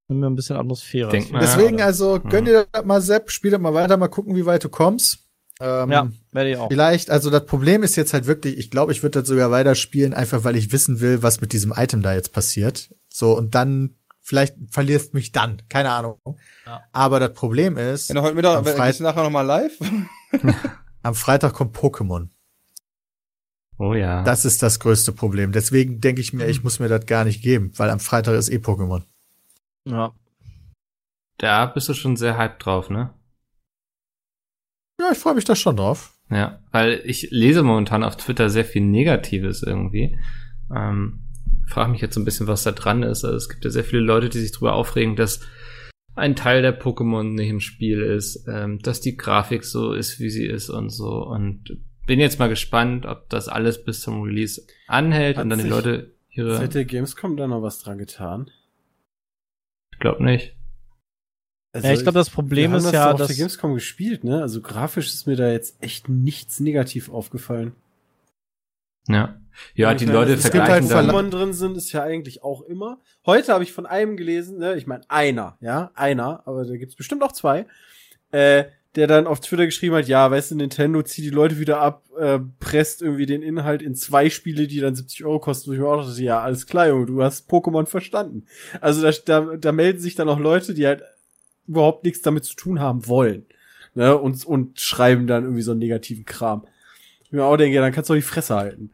Nimm mir ein bisschen Atmosphäre. Denk mal. Deswegen, Ja. also, gönn dir das mal, Sepp, spiel das mal weiter, mal gucken, wie weit du kommst. Ähm, Ja, werde ich auch. Vielleicht, also das Problem ist jetzt halt wirklich, ich glaube, ich würde das sogar weiterspielen, einfach weil ich wissen will, was mit diesem Item da jetzt passiert. So, und dann, vielleicht verlierst mich dann, keine Ahnung. Ja. Aber das Problem ist, Wenn du heute Mittag, Am Freit- nachher nochmal live? (laughs) am Freitag kommt Pokémon. Oh ja. Das ist das größte Problem. Deswegen denke ich mir, ich muss mir das gar nicht geben, weil am Freitag ist eh Pokémon. Ja. da bist du schon sehr hyped drauf, ne? Ja, ich freue mich da schon drauf. Ja, weil ich lese momentan auf Twitter sehr viel Negatives irgendwie. Ähm, frage mich jetzt so ein bisschen, was da dran ist. Also es gibt ja sehr viele Leute, die sich darüber aufregen, dass ein Teil der Pokémon nicht im Spiel ist, ähm, dass die Grafik so ist, wie sie ist und so. Und bin jetzt mal gespannt, ob das alles bis zum Release anhält Hat und dann die Leute ihre. Der Gamescom da noch was dran getan? Ich glaube nicht. ja, ich glaube, das Problem wir haben ist das ja, dass, der Gamescom gespielt, ne? Also grafisch ist mir da jetzt echt nichts negativ aufgefallen. Ja. Ja, Ich die meine, Leute es gibt vergleichen halt dann. Drin sind, ist ja eigentlich auch immer. Heute habe ich von einem gelesen, ne, ich meine einer, ja, einer, aber da gibt's bestimmt auch zwei, äh, der dann auf Twitter geschrieben hat, ja, weißt du, Nintendo zieht die Leute wieder ab, äh, presst irgendwie den Inhalt in zwei Spiele, die dann 70 Euro kosten. Wo ich mir auch dachte, ja, alles klar, Junge, du hast Pokémon verstanden. Also da, da, da melden sich dann auch Leute, die halt überhaupt nichts damit zu tun haben wollen. Ne, und, und schreiben dann irgendwie so einen negativen Kram. Ich mir auch denke, ja, dann kannst du doch die Fresse halten.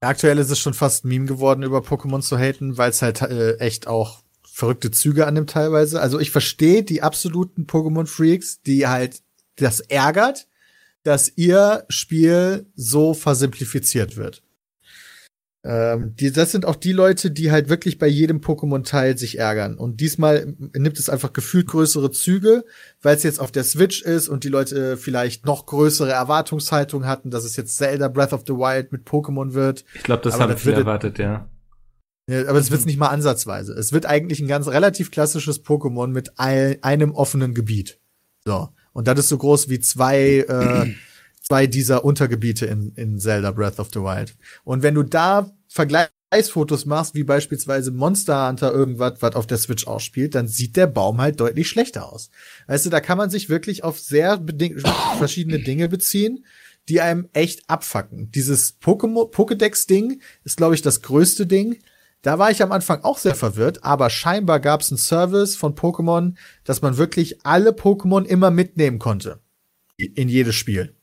Aktuell ist es schon fast ein Meme geworden, über Pokémon zu haten, weil es halt äh, echt auch verrückte Züge annimmt teilweise. Also ich verstehe die absoluten Pokémon-Freaks, die halt das ärgert, dass ihr Spiel so versimplifiziert wird. Ähm, die, das sind auch die Leute, die halt wirklich bei jedem Pokémon-Teil sich ärgern. Und diesmal nimmt es einfach gefühlt größere Züge, weil es jetzt auf der Switch ist und die Leute vielleicht noch größere Erwartungshaltung hatten, dass es jetzt Zelda Breath of the Wild mit Pokémon wird. Ich glaube, das Aber haben das viele erwartet, ja. Ja, aber es wird nicht mal ansatzweise. Es wird eigentlich ein ganz relativ klassisches Pokémon mit ein, einem offenen Gebiet. So. Und das ist so groß wie zwei, äh, (clears throat) zwei dieser Untergebiete in, in Zelda Breath of the Wild. Und wenn du da Vergleichsfotos machst, wie beispielsweise Monster Hunter irgendwas, was auf der Switch ausspielt, dann sieht der Baum halt deutlich schlechter aus. Weißt du, da kann man sich wirklich auf sehr (coughs) verschiedene Dinge beziehen, die einem echt abfacken. Dieses Pokémon Pokédex-Ding ist, glaube ich, das größte Ding. Da war ich am Anfang auch sehr verwirrt, aber scheinbar gab es einen Service von Pokémon, dass man wirklich alle Pokémon immer mitnehmen konnte. In jedes Spiel.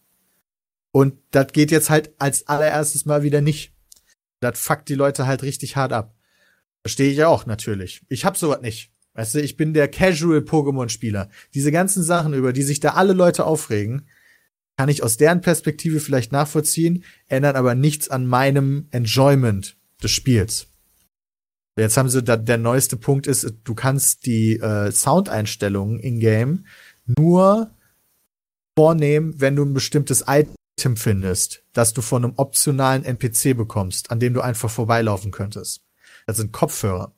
Und das geht jetzt halt als allererstes mal wieder nicht. Das fuckt die Leute halt richtig hart ab. Verstehe ich ja auch natürlich. Ich hab sowas nicht. Weißt du, ich bin der Casual Pokémon-Spieler. Diese ganzen Sachen, über die sich da alle Leute aufregen, kann ich aus deren Perspektive vielleicht nachvollziehen, ändern aber nichts an meinem Enjoyment des Spiels. Jetzt haben sie da, der neueste Punkt ist, du kannst die äh, Soundeinstellungen in-game nur vornehmen, wenn du ein bestimmtes Item findest, das du von einem optionalen NPC bekommst, an dem du einfach vorbeilaufen könntest. Das sind Kopfhörer.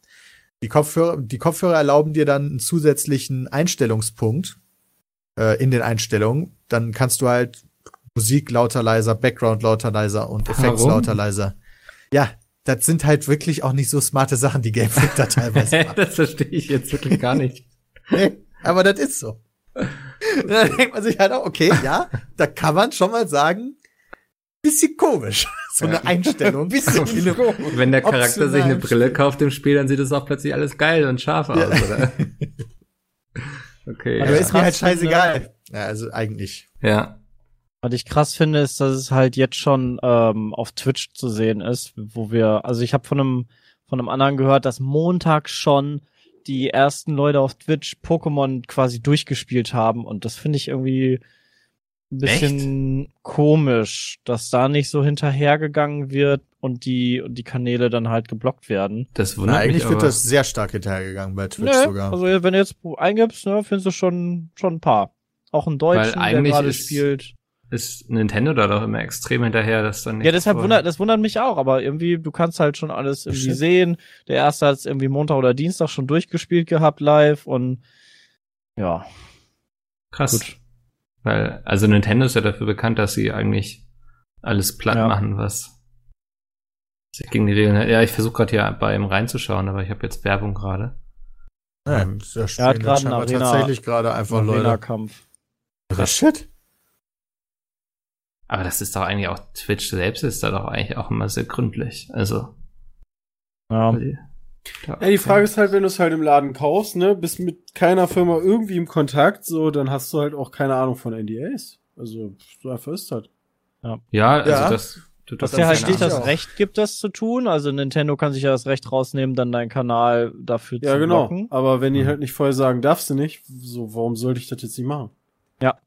Die Kopfhörer, die Kopfhörer erlauben dir dann einen zusätzlichen Einstellungspunkt äh, in den Einstellungen. Dann kannst du halt Musik lauter, leiser, Background lauter, leiser und Effekts Warum? lauter, leiser. Ja, das sind halt wirklich auch nicht so smarte Sachen, die Game Freak da (laughs) teilweise macht. das verstehe ich jetzt wirklich gar nicht. (laughs) Nee, aber das ist so. (laughs) Da denkt man sich halt auch, okay, ja, da kann man schon mal sagen, bisschen komisch. So eine Einstellung. Bisschen Wenn der Charakter sich eine Brille kauft im Spiel, dann sieht es auch plötzlich alles geil und scharf aus, oder? Okay. Aber ja. ist mir halt scheißegal. Ja, also eigentlich. ja. Was ich krass finde, ist, dass es halt jetzt schon ähm, auf Twitch zu sehen ist, wo wir, also ich habe von einem von einem anderen gehört, dass Montag schon die ersten Leute auf Twitch Pokémon quasi durchgespielt haben und das finde ich irgendwie ein bisschen komisch, dass da nicht so hinterhergegangen wird und die und die Kanäle dann halt geblockt werden. Das Na, wundert eigentlich mich wird aber. das sehr stark hinterhergegangen bei Twitch Nö, sogar. Also wenn du jetzt eingibst, ne, findest du schon schon ein paar. Auch ein Deutschen, der eigentlich gerade ist- spielt. Ist Nintendo da doch immer extrem hinterher, dass dann nicht Ja, deshalb wundert, das wundert mich auch, aber irgendwie, du kannst halt schon alles irgendwie Stimmt. sehen. Der erste hat es irgendwie Montag oder Dienstag schon durchgespielt gehabt live und ja. krass. Gut. Weil, also Nintendo ist ja dafür bekannt, dass sie eigentlich alles platt Ja. machen, was sich gegen die Regeln. Ja, ich versuche gerade hier bei ihm reinzuschauen, aber ich habe jetzt Werbung gerade. Ja, Ähm, da hat gerade Arena- tatsächlich gerade einfach Leute. Arena-Kampf. Was shit? Aber das ist doch eigentlich auch, Twitch selbst ist da doch eigentlich auch immer sehr gründlich. Also. Ja. Ja, die Frage ist halt, wenn du es halt im Laden kaufst, ne, bist mit keiner Firma irgendwie im Kontakt, so, dann hast du halt auch keine Ahnung von NDAs. Also, so einfach ist halt. Ja, also Ja. das. Du Dass dir halt nicht das. Recht gibt, das zu tun. Also Nintendo kann sich ja das Recht rausnehmen, dann deinen Kanal dafür Ja, zu genau. blocken. Aber wenn die Mhm. halt nicht vorher sagen, darfst du nicht, so, warum sollte ich das jetzt nicht machen? Ja,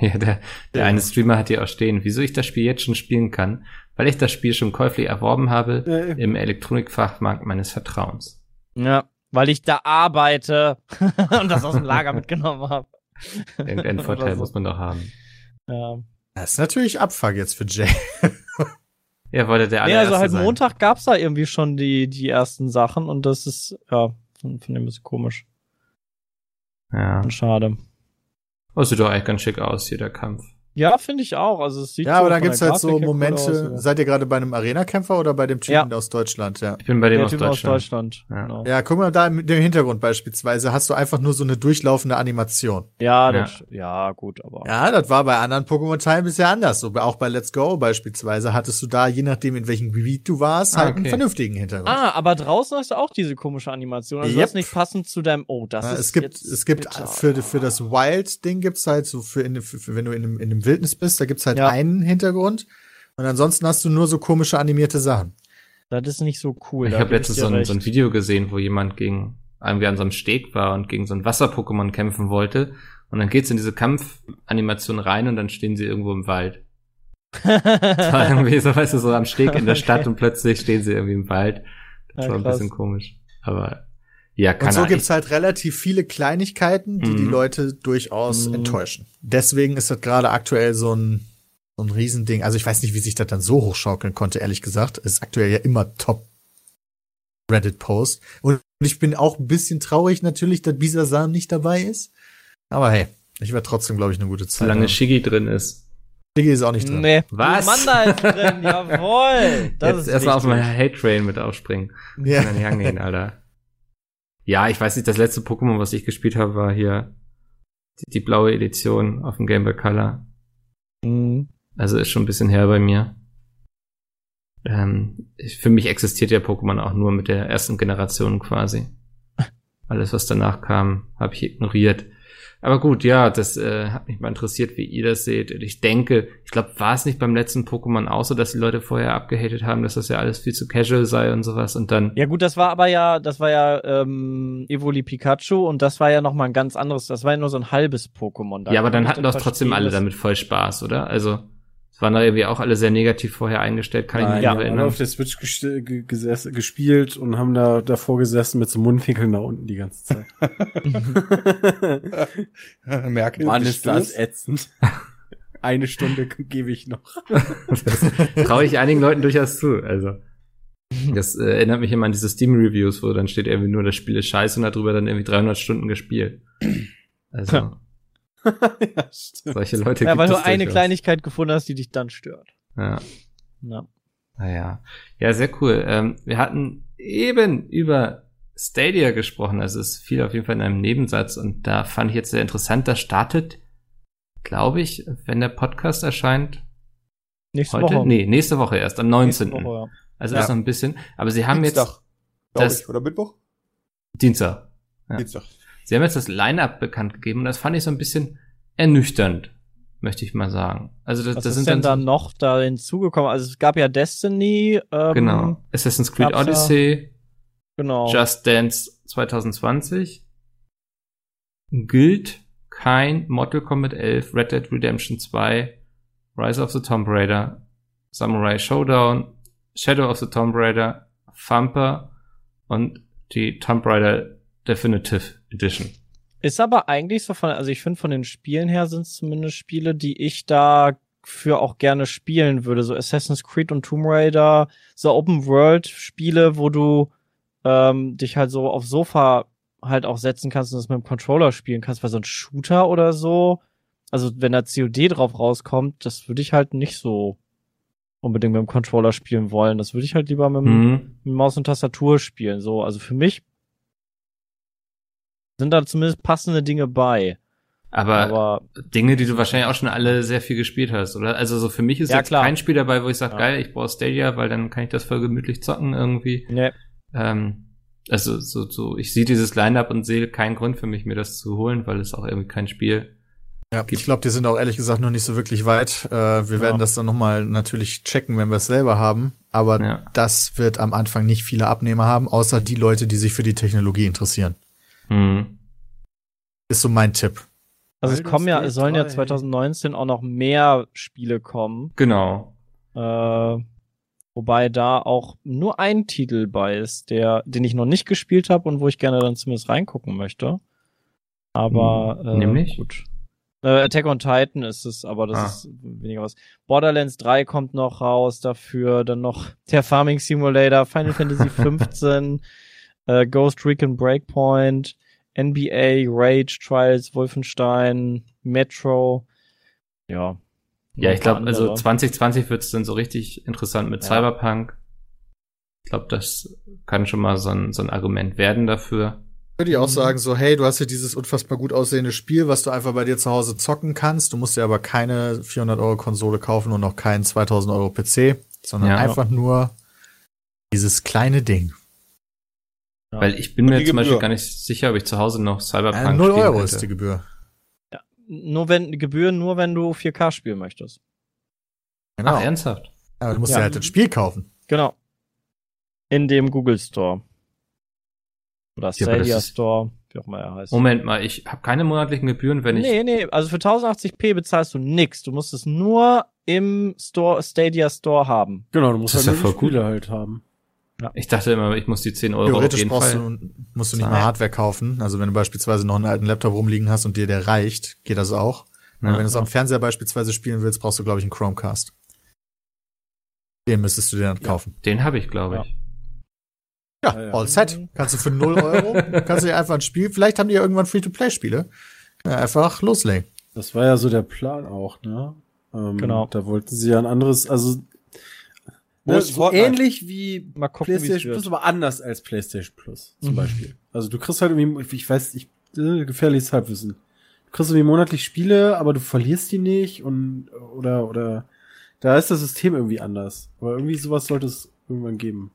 der, der Ja. eine Streamer hat hier auch stehen, wieso ich das Spiel jetzt schon spielen kann, weil ich das Spiel schon käuflich erworben habe Äh, im Elektronikfachmarkt meines Vertrauens. Ja, weil ich da arbeite (laughs) und das aus dem Lager mitgenommen habe. Irgendeinen (laughs) Vorteil so. muss man doch haben. Ja. Das ist natürlich Abfuck jetzt für Jay. (laughs) Ja, wollte der Nee, allererste also halt sein. Montag gab's da irgendwie schon die, die ersten Sachen und das ist, ja, von, von dem ist komisch Ja. und schade. Oh, sieht doch eigentlich ganz schick aus hier, der Kampf. Ja, finde ich auch. Also es sieht Ja, so aber dann gibt's halt so Momente. aus, ja. Seid ihr gerade bei einem Arena-Kämpfer oder bei dem Typen Ja. aus Deutschland? Ja. Ich bin bei dem aus Typ Deutschland. aus Deutschland. Ja. Genau. Ja, guck mal da im, im Hintergrund beispielsweise hast du einfach nur so eine durchlaufende Animation. Ja, Ja. das, ja, gut, aber. Ja, das war bei anderen Pokémon-Teilen bisher anders. So, auch bei Let's Go beispielsweise hattest du da, je nachdem in welchem Gebiet du warst, Ah, halt einen okay. vernünftigen Hintergrund. Ah, aber draußen hast du auch diese komische Animation. Also Yep. das ist nicht passend zu deinem. Oh, das Ja, ist. es gibt, jetzt es gibt bitter. für, für das Wild-Ding gibt's halt so für, in, für, für wenn du in einem, in einem Wildnis bist, da gibt's halt Ja. einen Hintergrund und ansonsten hast du nur so komische animierte Sachen. Das ist nicht so cool. Ich habe letztens so ein, so ein Video gesehen, wo jemand gegen irgendwie an so einem Steg war und gegen so ein Wasser-Pokémon kämpfen wollte. Und dann geht's in diese Kampfanimation rein und dann stehen sie irgendwo im Wald. (laughs) Das war irgendwie so, weißt du, so am Steg in der Stadt Okay. und plötzlich stehen sie irgendwie im Wald. Das Ja, war ein krass. bisschen komisch. Aber ja, kann Und so er- gibt's halt relativ viele Kleinigkeiten, die die Mhm. Leute durchaus Mhm. enttäuschen. Deswegen ist das gerade aktuell so ein, so ein Riesending. Also ich weiß nicht, wie sich das dann so hochschaukeln konnte, ehrlich gesagt. Es ist aktuell ja immer top Reddit-Post. Und ich bin auch ein bisschen traurig natürlich, dass Bisasam nicht dabei ist. Aber hey, ich werde trotzdem, glaube ich, eine gute Zeit. solange. Shiggy drin ist. Diggi ist auch nicht drin. Nee. Was? Manda ist drin, (laughs) jawohl. Das Jetzt ist erstmal auf meinen Hate-Train mit aufspringen. Ja. Kann nicht angehen, Alter. Ja, ich weiß nicht, das letzte Pokémon, was ich gespielt habe, war hier die, die blaue Edition auf dem Game Boy Color. Mhm. Also ist schon ein bisschen her bei mir. Ähm, für mich existiert ja Pokémon auch nur mit der ersten Generation quasi. (laughs) Alles, was danach kam, habe ich ignoriert. Aber gut, ja, das äh, hat mich mal interessiert, wie ihr das seht. Und ich denke, ich glaube, war es nicht beim letzten Pokémon auch so, dass die Leute vorher abgehatet haben, dass das ja alles viel zu casual sei und sowas und dann. Ja gut, das war aber ja, das war ja ähm, Evoli Pikachu und das war ja noch mal ein ganz anderes, das war ja nur so ein halbes Pokémon. Da ja, aber dann hatten doch trotzdem alle damit voll Spaß, oder? Also, waren da irgendwie auch alle sehr negativ vorher eingestellt, kann ich mich Nein, nicht ja, mehr alle erinnern. auf der Switch gesessen, gespielt und haben da davor gesessen mit so Mundwinkeln nach unten die ganze Zeit. (laughs) (laughs) Merkel. Mann, ist das ätzend. (laughs) Eine Stunde gebe ich noch. Das traue ich einigen Leuten durchaus zu. Also, das äh, erinnert mich immer an diese Steam-Reviews, wo dann steht irgendwie nur, das Spiel ist scheiße und darüber dann irgendwie 300 Stunden gespielt. Also, (laughs) ja, stimmt. solche Leute Ja, gibt weil du eine durchaus. Kleinigkeit gefunden hast, die dich dann stört. Ja. Ja. Naja. Ja, sehr cool. Ähm, wir hatten eben über Stadia gesprochen, also es fiel auf jeden Fall in einem Nebensatz und da fand ich jetzt sehr interessant, da startet, glaube ich, wenn der Podcast erscheint, Nächste heute, Woche. nee, nächste Woche erst, am 19. Nächste Woche, ja. Also Ja. ist noch ein bisschen, aber sie haben jetzt Dienstag, glaub das- ich, oder Mittwoch? Dienstag. Ja. Dienstag. Sie haben jetzt das Line-Up bekannt gegeben und das fand ich so ein bisschen ernüchternd, möchte ich mal sagen. Also das, Was das ist sind denn dann da noch da hinzugekommen? Also es gab ja Destiny. Ähm, genau Assassin's Creed Odyssey, Genau. Just Dance 2020, Guild, kein Mortal Kombat 11, Red Dead Redemption 2, Rise of the Tomb Raider, Samurai Showdown, Shadow of the Tomb Raider, Thumper und die Tomb Raider Definitive Edition. Ist aber eigentlich so von, also ich finde von den Spielen her sind es zumindest Spiele, die ich da für auch gerne spielen würde. So Assassin's Creed und Tomb Raider, so Open World Spiele, wo du ähm, dich halt so aufs Sofa halt auch setzen kannst und das mit dem Controller spielen kannst, weil so ein Shooter oder so, also wenn da COD drauf rauskommt, das würde ich halt nicht so unbedingt mit dem Controller spielen wollen. Das würde ich halt lieber mit, Mhm. mit Maus und Tastatur spielen. So, also für mich sind da zumindest passende Dinge bei. Aber, Aber Dinge, die du wahrscheinlich auch schon alle sehr viel gespielt hast, oder? Also so für mich ist Ja, jetzt klar. kein Spiel dabei, wo ich sage, Ja. geil, ich brauche Stadia, weil dann kann ich das voll gemütlich zocken irgendwie. ne, Ähm, also so, so, ich sehe dieses Line-Up und sehe keinen Grund für mich, mir das zu holen, weil es auch irgendwie kein Spiel. Ja, ich glaube, die sind auch ehrlich gesagt noch nicht so wirklich weit. Äh, wir Ja. werden das dann nochmal natürlich checken, wenn wir es selber haben. Aber Ja. das wird am Anfang nicht viele Abnehmer haben, außer die Leute, die sich für die Technologie interessieren. Hm. Ist so mein Tipp. also es kommen ja, es sollen ja 3. 2019 auch noch mehr Spiele kommen. Genau. Äh, wobei da auch nur ein Titel bei ist, der, den ich noch nicht gespielt habe und wo ich gerne dann zumindest reingucken möchte. Aber Hm, äh, nämlich? gut. Äh, Attack on Titan ist es, aber das Ah. ist weniger was. Borderlands 3 kommt noch raus dafür, dann noch der Farming Simulator, Final Fantasy (laughs) 15, äh, Ghost Recon Breakpoint, NBA, Rage, Trials, Wolfenstein, Metro. Ja, Ja, ich glaube, also andere. 2020 wird's dann so richtig interessant mit Ja. Cyberpunk. Ich glaube, das kann schon mal so ein, so ein Argument werden dafür. Würde ich auch sagen, so, hey, du hast hier dieses unfassbar gut aussehende Spiel, was du einfach bei dir zu Hause zocken kannst. Du musst dir aber keine 400 Euro Konsole kaufen und auch keinen 2000 Euro PC, sondern Ja. einfach nur dieses kleine Ding. Ja. Weil ich bin mir zum Beispiel gar nicht sicher, ob ich zu Hause noch Cyberpunk Äh, 0 spielen Euro ist die Gebühr. Nur wenn, Gebühren nur wenn du 4K spielen möchtest. Genau. Ach, ernsthaft? aber du musst Ja. dir halt das Spiel kaufen. Genau. In dem Google Store. Oder Ja, Stadia ist- Store, wie auch immer er heißt. Moment mal, ich habe keine monatlichen Gebühren, wenn ich. nee, nee, also für 1080p bezahlst du nix. Du musst es nur im Store, Stadia Store haben. Genau, du musst Das halt ja voll Spiele halt haben. Ich dachte immer, ich muss die 10 Euro auf Theoretisch jeden brauchst Fall. du, musst du nicht mal Hardware kaufen. Also wenn du beispielsweise noch einen alten Laptop rumliegen hast und dir der reicht, geht das auch. Ja. wenn du es am Fernseher beispielsweise spielen willst, brauchst du, glaube ich, einen Chromecast. Den müsstest du dir dann kaufen. Den habe ich, glaube Ja. ich. Ja, Ja, ja. all set. Kannst du für 0 Euro, (laughs) kannst du dir einfach ein Spiel, vielleicht haben die ja irgendwann Free-to-Play-Spiele. Ja, einfach loslegen. Das war ja so der Plan auch, ne? Ähm, Genau. Da wollten sie ja ein anderes, also ne, ist so Fortnite? ähnlich wie Mal gucken, PlayStation wird. Plus, aber anders als PlayStation Plus zum Mhm. Beispiel. Also du kriegst halt irgendwie, ich weiß, ich äh, gefährliches Halbwissen. Du kriegst irgendwie monatlich Spiele, aber du verlierst die nicht und oder oder da ist das System irgendwie anders. Aber irgendwie sowas sollte es irgendwann geben.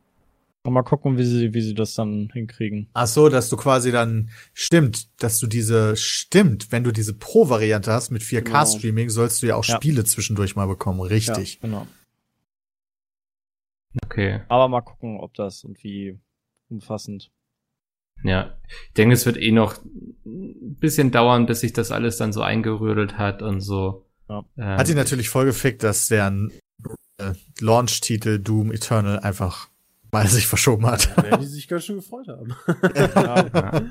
Mal gucken, wie sie, wie sie das dann hinkriegen. Ach so, dass du quasi dann, stimmt, dass du diese, stimmt, wenn du diese Pro-Variante hast mit 4K-Streaming, sollst du ja auch Ja. Spiele zwischendurch mal bekommen, richtig. Genau. Okay. Aber mal gucken, ob das und wie umfassend. Ja. Ich denke, es wird eh noch ein bisschen dauern, bis sich das alles dann so eingerödelt hat und so. Ja. Ähm, Hat ihn natürlich voll gefickt, dass deren äh, Launch-Titel Doom Eternal einfach mal sich verschoben hat. Werden die sich ganz schön gefreut haben. (laughs) ja. ja,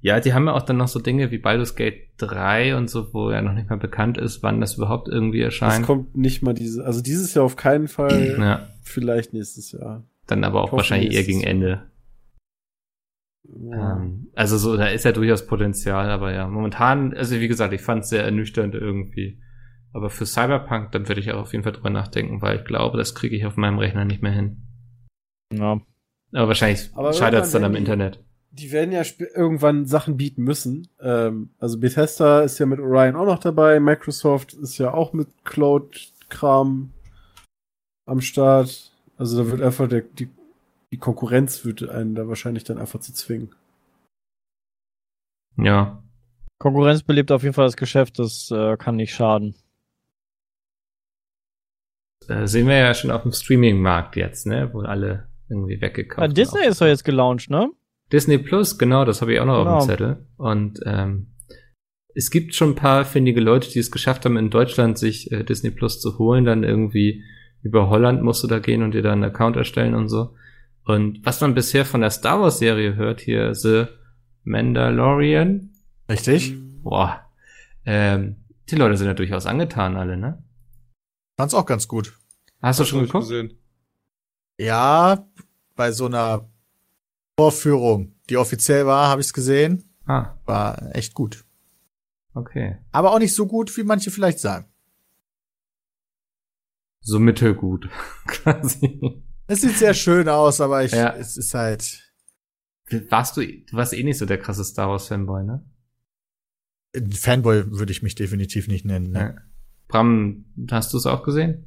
die haben ja auch dann noch so Dinge wie Baldur's Gate 3 und so, wo ja noch nicht mal bekannt ist, wann das überhaupt irgendwie Das erscheint. kommt nicht mal diese, also dieses Jahr auf keinen Fall, (clears throat) Ja, vielleicht nächstes Jahr. dann aber auch wahrscheinlich eher gegen Ende. Ja. Ähm, also so, da ist ja durchaus Potenzial, aber ja, momentan, also wie gesagt, ich fand es sehr ernüchternd irgendwie. Aber für Cyberpunk, dann werde ich auch auf jeden Fall drüber nachdenken, weil ich glaube, das kriege ich auf meinem Rechner nicht mehr hin. Ja. Aber wahrscheinlich scheitert es dann am irgendwann, wenn Internet. Die werden ja irgendwann Sachen bieten müssen. Ähm, also Bethesda ist ja mit Orion auch noch dabei, Microsoft ist ja auch mit Cloud-Kram am Start. Also da wird einfach der, die, die Konkurrenz wird einen da wahrscheinlich dann einfach zu zwingen. Ja. Konkurrenz belebt auf jeden Fall das Geschäft, das äh, kann nicht schaden. Äh, sehen wir ja schon auf dem Streaming-Markt jetzt, ne? Wo alle irgendwie weggekauft Ja, Disney ist doch jetzt gelauncht, ne? Disney Plus, genau, das habe ich auch noch Genau. auf dem Zettel. Und ähm, es gibt schon ein paar findige Leute, die es geschafft haben, in Deutschland sich äh, Disney Plus zu holen. Dann irgendwie über Holland musst du da gehen und dir da einen Account erstellen und so. Und was man bisher von der Star Wars Serie hört, hier The Mandalorian, Richtig? boah, ähm, die Leute sind ja durchaus angetan alle, ne? Fand's auch ganz gut. Hast du Hast schon du nicht geguckt? gesehen? Ja, bei so einer Vorführung, die offiziell war, habe ich's gesehen. Ah, War echt gut. okay. Aber auch nicht so gut, wie manche vielleicht sagen. So mittelgut, (laughs) quasi. Es sieht sehr schön aus, aber ich, Ja. es ist halt, Warst du, du warst eh nicht so der krasse Star Wars Fanboy, ne? Fanboy würde ich mich definitiv nicht nennen. Ne? Ja. Bram, hast du es auch gesehen?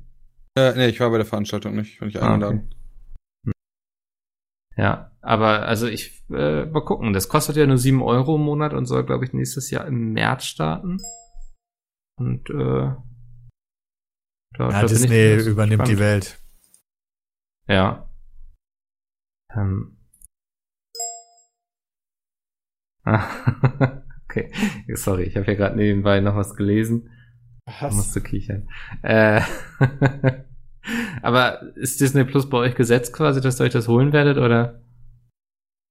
Äh, nee, ich war bei der Veranstaltung nicht, bin ich Ah, eingeladen. Hm. Ja, aber also ich äh, mal gucken. Das kostet ja nur 7 Euro im Monat und soll, glaube ich, nächstes Jahr im März starten. Und äh, da, Ja, ich Disney ganz übernimmt die gespannt. Welt. Ja. Ähm. Ah, (laughs) okay, sorry, ich habe hier gerade nebenbei noch was gelesen. Da musst du kichern. Äh, (laughs) aber ist Disney Plus bei euch gesetzt quasi, dass ihr euch das holen werdet, oder?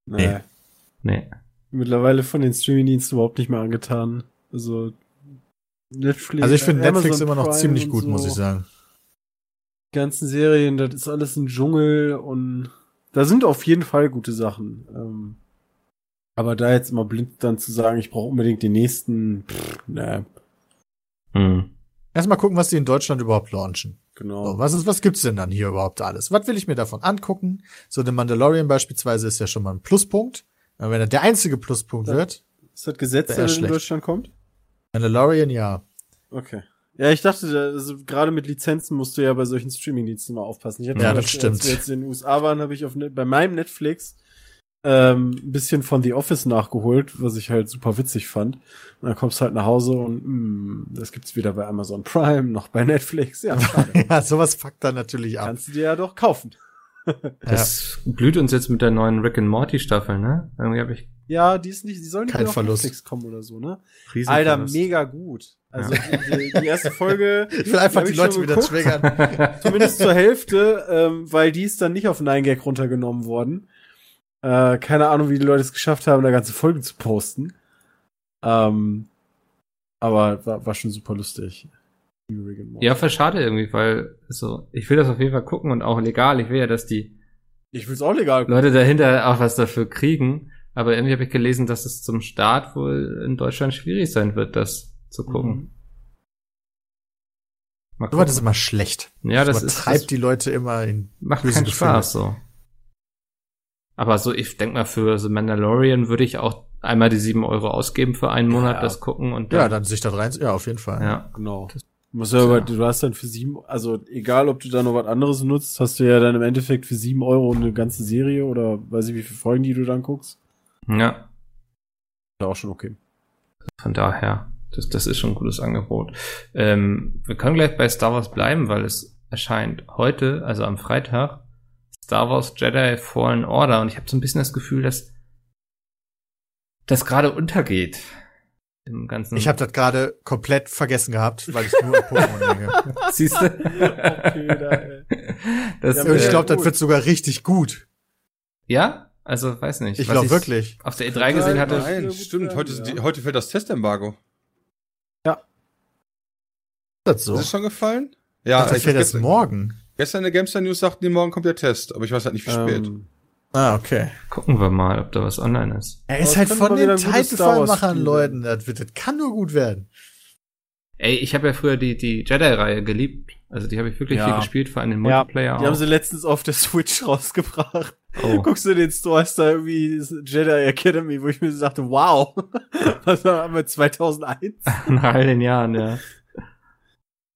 Nee. Nee. Mittlerweile von den Streamingdiensten überhaupt nicht mehr angetan. Also Netflix. Also ich finde Netflix immer noch Prime ziemlich gut, so. muss ich sagen. Die ganzen Serien, das ist alles ein Dschungel und da sind auf jeden Fall gute Sachen. Ähm, aber da jetzt immer blind dann zu sagen, ich brauche unbedingt den nächsten, pff, ne. Hm. Erstmal gucken, was die in Deutschland überhaupt launchen. Genau. So, was ist, was gibt's denn dann hier überhaupt alles? Was will ich mir davon angucken? So, The Mandalorian beispielsweise ist ja schon mal ein Pluspunkt. Aber wenn er der einzige Pluspunkt Ja. wird, Ist das Gesetz, der in. Deutschland kommt? Mandalorian ja. Okay. Ja, ich dachte, da- also, gerade mit Lizenzen musst du ja bei solchen Streamingdiensten mal aufpassen. Ich hatte Ja, das stimmt. Als wir jetzt in den USA waren, habe ich auf bei meinem Netflix ähm, ein bisschen von The Office nachgeholt, was ich halt super witzig fand. Und dann kommst du halt nach Hause und mh, das gibt's weder bei Amazon Prime noch bei Netflix. Ja, (laughs) ja, sowas fuckt dann natürlich ab. kannst du dir ja doch kaufen. (laughs) Das blüht uns jetzt mit der neuen Rick and Morty Staffel, ne? Irgendwie habe ich Ja, die ist nicht, die sollen nicht Kein auf Verlust. Netflix kommen oder so, ne? Alter, mega gut. Also die, die erste Folge. (laughs) Ich will einfach die schon Leute wieder triggern. Zumindest zur Hälfte, ähm, weil die ist dann nicht auf 9gag runtergenommen worden. Äh, keine Ahnung, wie die Leute es geschafft haben, da ganze Folgen zu posten. Ähm, aber war, war schon super lustig. Ja, voll schade irgendwie, weil also ich will das auf jeden Fall gucken und auch legal. Ich will ja, dass die Ich will's auch legal. Leute dahinter auch was dafür kriegen. Aber irgendwie habe ich gelesen, dass es zum Start wohl in Deutschland schwierig sein wird, das zu gucken. Mhm. Mal So was ist gucken. immer schlecht. Ja, das ist treibt das die Leute immer in. macht keinen Gefühle. Spaß so. Aber so, ich denk mal, für The Mandalorian würde ich auch einmal die sieben Euro ausgeben für einen Monat, Ja. das gucken und Ja, dann sich da rein. Ja, auf jeden Fall. ja. Genau. Du musst ja, aber, du hast dann für sieben, also egal, ob du da noch was anderes nutzt, hast du ja dann im Endeffekt für sieben Euro eine ganze Serie oder weiß ich, wie viele Folgen, die du dann guckst. Ja, Ja, auch schon okay. von daher, das, das ist schon ein gutes Angebot. Ähm, wir können gleich bei Star Wars bleiben, weil es erscheint heute, also am Freitag, Star Wars Jedi Fallen Order und ich habe so ein bisschen das Gefühl, dass das gerade untergeht. Im ganzen. Ich habe das gerade komplett vergessen gehabt, weil ich nur an Pokémon denke. siehst du? Okay, da, das, Ja, ich äh, glaube, das wird sogar richtig gut. ja, also weiß nicht. Ich glaube wirklich. Auf der E3 gesehen hatte. Nein. Nein, stimmt. Heute, ja. die, heute fällt das Testembargo. Ist das so? Ist es schon gefallen? Ja, Ja, das ich fällt erst morgen. Gestern in der Gamestar News sagten die, morgen kommt der Test, aber ich weiß halt nicht, wie spät. Ähm, Ah, okay. Gucken wir mal, ob da was online ist. Er ist halt von den Titanfall-Machern, Leuten. Das, wird, das kann nur gut werden. Ey, ich habe ja früher die, die Jedi-Reihe geliebt. Also die habe ich wirklich Ja. viel gespielt, vor allem den Ja, Multiplayer die haben auch. sie letztens auf der Switch (laughs) rausgebracht. Oh. Guckst du in den Store, ist da irgendwie Jedi Academy, wo ich mir so dachte, wow, (laughs) was haben wir 2001? (laughs) Nach all den Jahren, ja.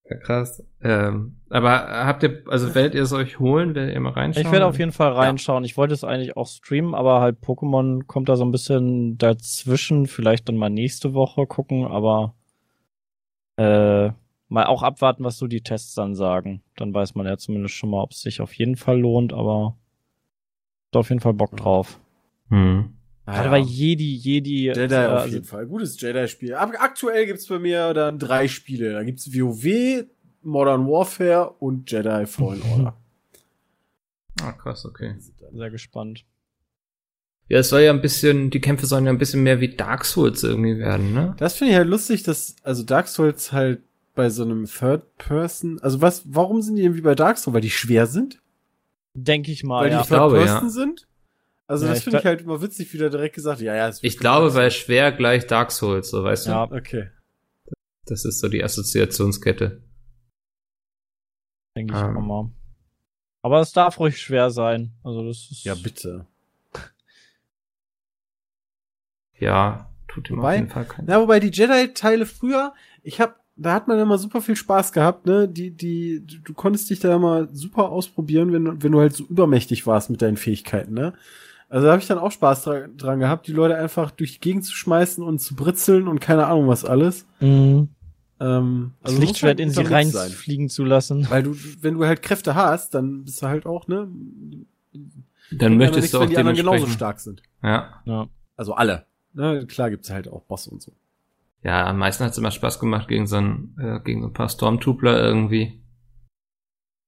Ja krass. Ähm, aber habt ihr, also werdet ihr es euch holen, werdet ihr mal reinschauen? Ich werde auf jeden Fall reinschauen. Ich wollte es eigentlich auch streamen, aber halt Pokémon kommt da so ein bisschen dazwischen. Vielleicht dann mal nächste Woche gucken, aber äh, mal auch abwarten, was so die Tests dann sagen. Dann weiß man ja zumindest schon mal, ob es sich auf jeden Fall lohnt, aber auf jeden Fall Bock drauf. Hm. Gerade bei Jedi, Jedi. Jedi äh, auf also- jeden Fall. Gutes Jedi-Spiel. Ab- Aktuell gibt's bei mir dann drei Spiele. Da gibt's WoW, Modern Warfare und Jedi Fallen (laughs) Order. Ah, krass, okay. Sehr gespannt. Ja, es soll ja ein bisschen, die Kämpfe sollen ja ein bisschen mehr wie Dark Souls irgendwie werden, ne? Das finde ich halt lustig, dass, also Dark Souls halt bei so einem Third Person, also was, warum sind die irgendwie bei Dark Souls? Weil die schwer sind? Denke ich mal, Weil ja. die Ich glaube, Third Person ja. sind? Also Ja, das finde ich halt immer witzig, wie da direkt gesagt, ja, ja, Ich glaube, weil schwer gleich Dark Souls, so weißt Ja. du? Okay. Das ist so die Assoziationskette. Denke ich Ähm. auch mal. Aber es darf ruhig schwer sein. Also das ist. Ja, bitte. Ja, tut ihm Wobei- auf jeden Fall keinen. Na, wobei die Jedi-Teile früher, ich hab, da hat man immer super viel Spaß gehabt, ne? Die, die, du, du konntest dich da immer super ausprobieren, wenn, du- wenn du halt so übermächtig warst mit deinen Fähigkeiten, ne? Also da habe ich dann auch Spaß dra dran gehabt, die Leute einfach durch die Gegend zu schmeißen und zu britzeln und keine Ahnung was alles. Mhm. Ähm, Das muss Lichtschwert halt in sie sein. reinfliegen zu lassen. Weil du, wenn du halt Kräfte hast, dann bist du halt auch, ne? Dann möchtest nichts, du auch wenn die anderen genauso stark sind. Ja. Ja. Also alle. Ne? Klar gibt's halt auch Bosse und so. Ja, am meisten hat's immer Spaß gemacht gegen so ein, äh, gegen so ein paar Stormtroopler irgendwie,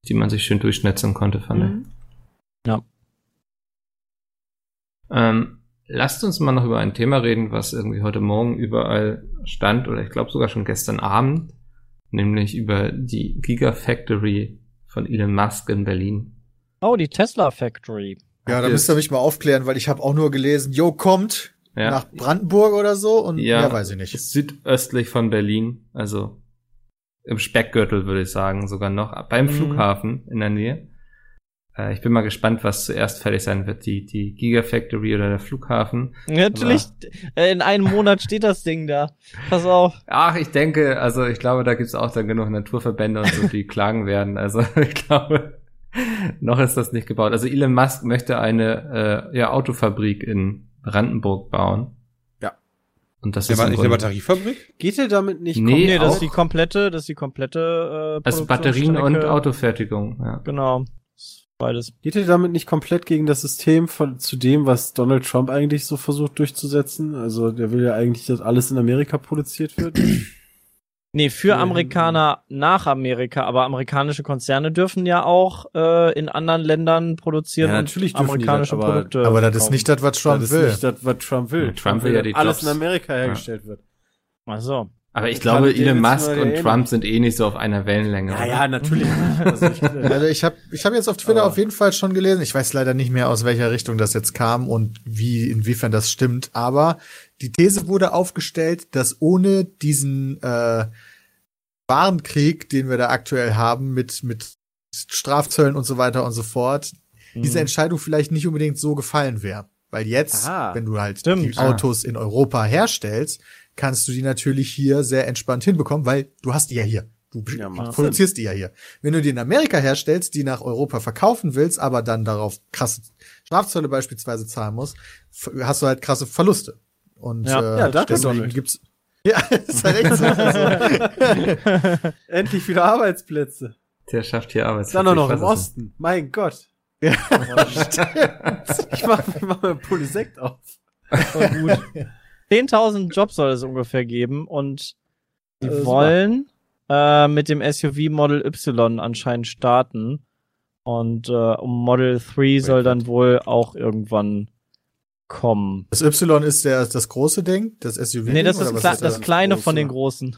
die man sich schön durchschnetzen konnte, fand ich. Mhm. Ähm, lasst uns mal noch über ein Thema reden, was irgendwie heute Morgen überall stand oder ich glaube sogar schon gestern Abend, nämlich über die Gigafactory von Elon Musk in Berlin. Oh, die Tesla Factory. Ja, da müsst ihr mich mal aufklären, weil ich habe auch nur gelesen, Jo, kommt Ja, nach Brandenburg oder so und Ja. mehr weiß ich nicht. ist südöstlich von Berlin, also im Speckgürtel, würde ich sagen, sogar noch, beim Mhm. Flughafen in der Nähe. Äh, ich bin mal gespannt, was zuerst fertig sein wird, die, die Gigafactory oder der Flughafen. Natürlich, äh, in einem Monat steht das Ding da. Pass auf. Ach, ich denke, also ich glaube, da gibt's auch dann genug Naturverbände und so, die (laughs) klagen werden. Also (laughs) ich glaube, noch ist das nicht gebaut. Also Elon Musk möchte eine äh, ja, Autofabrik in Brandenburg bauen. Ja. Und das Der ist war nicht eine Batteriefabrik? Geht ihr damit nicht Nee, Nee, das ist die komplette, das ist die komplette äh, also Batterien und. Autofertigung. Ja. Genau. Beides. Geht ihr damit nicht komplett gegen das System von zu dem, was Donald Trump eigentlich so versucht durchzusetzen? Also der will ja eigentlich, dass alles in Amerika produziert wird. (clears throat) Nee, für. Amerikaner nach Amerika, aber amerikanische Konzerne dürfen ja auch äh, in anderen Ländern produzieren Ja, und natürlich die amerikanische das, aber- Produkte. Aber das ist nicht das, was Trump das will. ist nicht das, was Trump will. Trump will ja die dass alles Jobs. in Amerika hergestellt wird. Ach so. Aber ich Und glaube, Elon Musk und ähnlich. Trump sind eh nicht so auf einer Wellenlänge. Ja, oder? ja, natürlich. also ich, (laughs) Also ich habe ich hab jetzt auf Twitter Aber- auf jeden Fall schon gelesen. Ich weiß leider nicht mehr, aus welcher Richtung das jetzt kam und wie, inwiefern das stimmt. Aber die These wurde aufgestellt, dass ohne diesen äh, Warenkrieg, den wir da aktuell haben, mit, mit Strafzöllen und so weiter und so fort, diese Mhm. Entscheidung vielleicht nicht unbedingt so gefallen wäre. Weil jetzt, Aha. wenn du halt Stimmt. die Autos in Europa herstellst, kannst du die natürlich hier sehr entspannt hinbekommen, weil du hast die ja hier. Du Ja, produzierst die ja hier. Wenn du die in Amerika herstellst, die nach Europa verkaufen willst, aber dann darauf krasse Strafzölle beispielsweise zahlen musst, hast du halt krasse Verluste. Und Ja. äh, Ja, danke, deswegen gibt's (laughs) ja, ist halt echt so. Endlich wieder Arbeitsplätze. Der schafft hier Arbeit. Dann auch noch im Osten. Mein Gott. (laughs) ich mach, ich mach mir Polysekt auf. Voll gut. 10.000 Jobs soll es ungefähr geben und die Äh, super. wollen äh, mit dem SUV Model Y anscheinend starten. Und äh, um Model 3 soll dann wohl auch irgendwann kommen. Das Y ist der, das große Ding, das SUV. Nee, das ist, oder was kle ist das, kleine von den großen.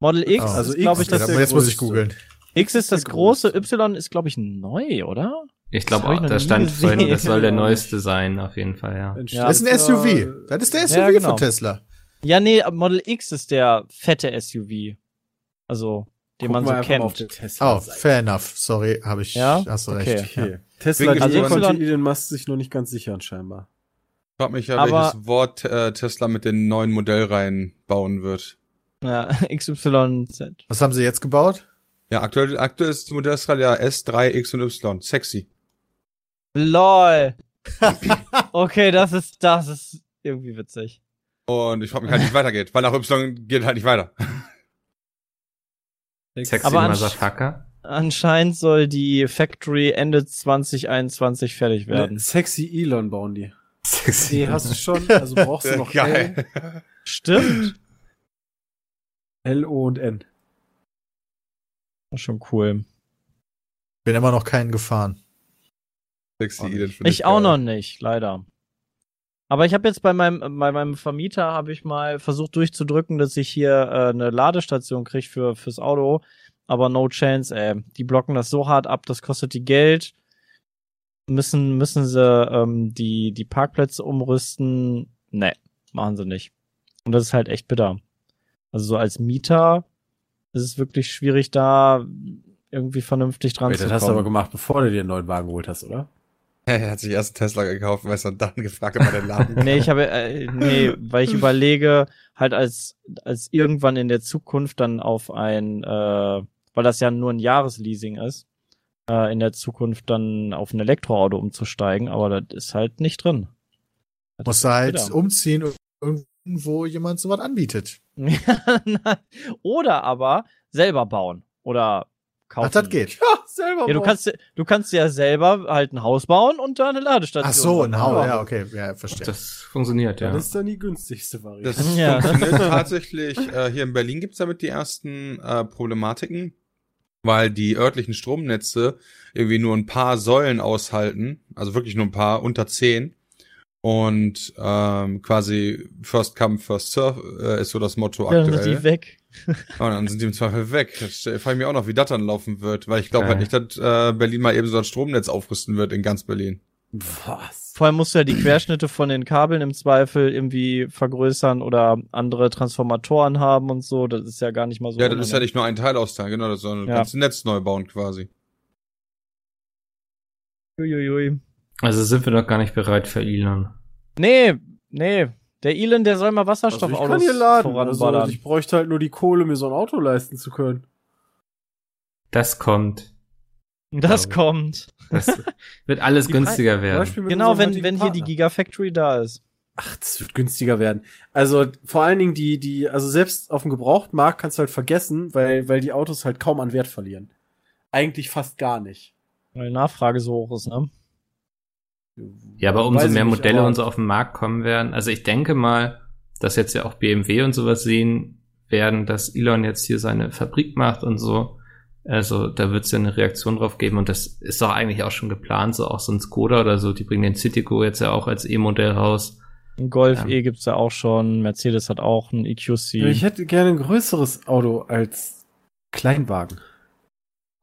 Model X Oh. Also ist, glaube ich, X das ist Okay, der jetzt muss ich googeln. X ist das große. Y ist, glaube ich, neu, oder? Ich glaube, ich da stand vorhin, das soll der (laughs) neueste sein, auf jeden Fall, ja. Ja. Das ist ein SUV. Das ist der SUV Ja, genau. von Tesla. Ja, nee, Model X ist der fette SUV. Also, den man so kennt. Oh, fair enough. Sorry, habe ich. Ja? Hast du Okay. recht. Ja. Okay. Tesla, Bin also konnte Elon Musk sich noch nicht ganz sichern, scheinbar. Frag mich ja, Aber- welches Wort äh, Tesla mit den neuen Modellreihen bauen wird. Ja, (laughs) XYZ. Was haben sie jetzt gebaut? Ja, aktuell, aktuell ist die Modellreihe ja S3, X und Y. Sexy. LOL. (laughs) okay, das ist, das ist irgendwie witzig. Und ich frage mich halt, wie es weitergeht, weil nach Y geht halt nicht weiter. Sexy Aber Motherfucker. Anscheinend soll die Factory Ende 2021 fertig werden. Ne, Sexy Elon bauen die. Sexy. Nee, hast du schon, also brauchst du (laughs) noch L, Geil. Stimmt. L, O und N. Schon cool. Bin immer noch keinen gefahren. Sexy. Elon finde Ich auch geil. noch nicht, leider. Aber ich habe jetzt bei meinem, bei meinem Vermieter habe ich mal versucht durchzudrücken, dass ich hier äh, eine Ladestation krieg für fürs Auto. Aber no chance, ey. Die blocken das so hart ab, das kostet die Geld. Müssen, müssen sie ähm, die, die Parkplätze umrüsten. Nee, machen sie nicht. Und das ist halt echt bitter. Also so als Mieter ist es wirklich schwierig, da irgendwie vernünftig dran Wait, zu das kommen. hast du aber gemacht, bevor du dir einen neuen Wagen geholt hast, oder? (laughs) Er hat sich erst einen Tesla gekauft, weißt du, und dann gefragt, ob er den Laden (laughs) Nee, ich habe, äh, nee, weil ich überlege, halt als, als irgendwann in der Zukunft dann auf ein, äh, weil das ja nur ein Jahresleasing ist, äh, in der Zukunft dann auf ein Elektroauto umzusteigen, aber das ist halt nicht drin. Das Musst ist du halt bitter. umziehen, irgendwo jemand sowas anbietet. (laughs) Oder aber selber bauen oder kaufen. Ach, das geht. Ja, (laughs) selber Ja, du bauen. kannst, du kannst ja selber halt ein Haus bauen und da eine Ladestation. Ach so, ein. Haus. Ja. Ja, okay. Ja, verstehe. Das funktioniert, ja. Das ist dann die günstigste Variante. Das (laughs) Ja. funktioniert tatsächlich. Äh, hier in Berlin gibt's damit die ersten äh, Problematiken, weil die örtlichen Stromnetze irgendwie nur ein paar Säulen aushalten, also wirklich nur ein paar, unter zehn. Und ähm, quasi First Come, First Serve äh, ist so das Motto Dann sind aktuell. die weg. (laughs) Und dann sind die im Zweifel weg. Jetzt frage ich mich auch noch, wie das dann laufen wird, weil ich glaube halt nicht, dass äh, Berlin mal eben so ein Stromnetz aufrüsten wird in ganz Berlin. Was? Vor allem musst du ja die Querschnitte von den Kabeln im Zweifel irgendwie vergrößern oder andere Transformatoren haben und so. Das ist ja gar nicht mal so. Ja, das ist ja nicht nur ein Teilausteil, genau, sondern du Ja. kannst ein Netz neu bauen quasi. Uiuiui. Also sind wir noch gar nicht bereit für Elon. Nee, nee. Der Elon, der soll mal Also ich Wasserstoffautos kann hier laden. Also ich bräuchte halt nur die Kohle, mir so ein Auto leisten zu können. Das kommt. das Ja. kommt. Das wird alles Die Pre- günstiger Zum werden. Beispiel Genau, wenn, wenn hier die. Gigafactory da ist. Ach, das wird günstiger werden. Also vor allen Dingen die, die, also selbst auf dem Gebrauchtmarkt kannst du halt vergessen, weil, weil die Autos halt kaum an Wert verlieren. Eigentlich fast gar nicht. Weil die Nachfrage so hoch ist, ne? Ja, aber umso mehr nicht, Modelle und so auf den Markt kommen werden. Also ich denke mal, dass jetzt ja auch BMW und sowas sehen werden, dass Elon jetzt hier seine Fabrik macht und so. Also da wird es ja eine Reaktion drauf geben und das ist doch eigentlich auch schon geplant, so auch so ein Skoda oder so, die bringen den Citigo jetzt ja auch als E-Modell raus. Ein Golf Ja. E gibt's ja auch schon. Mercedes hat auch ein EQC. Ich hätte gerne ein größeres Auto als Kleinwagen.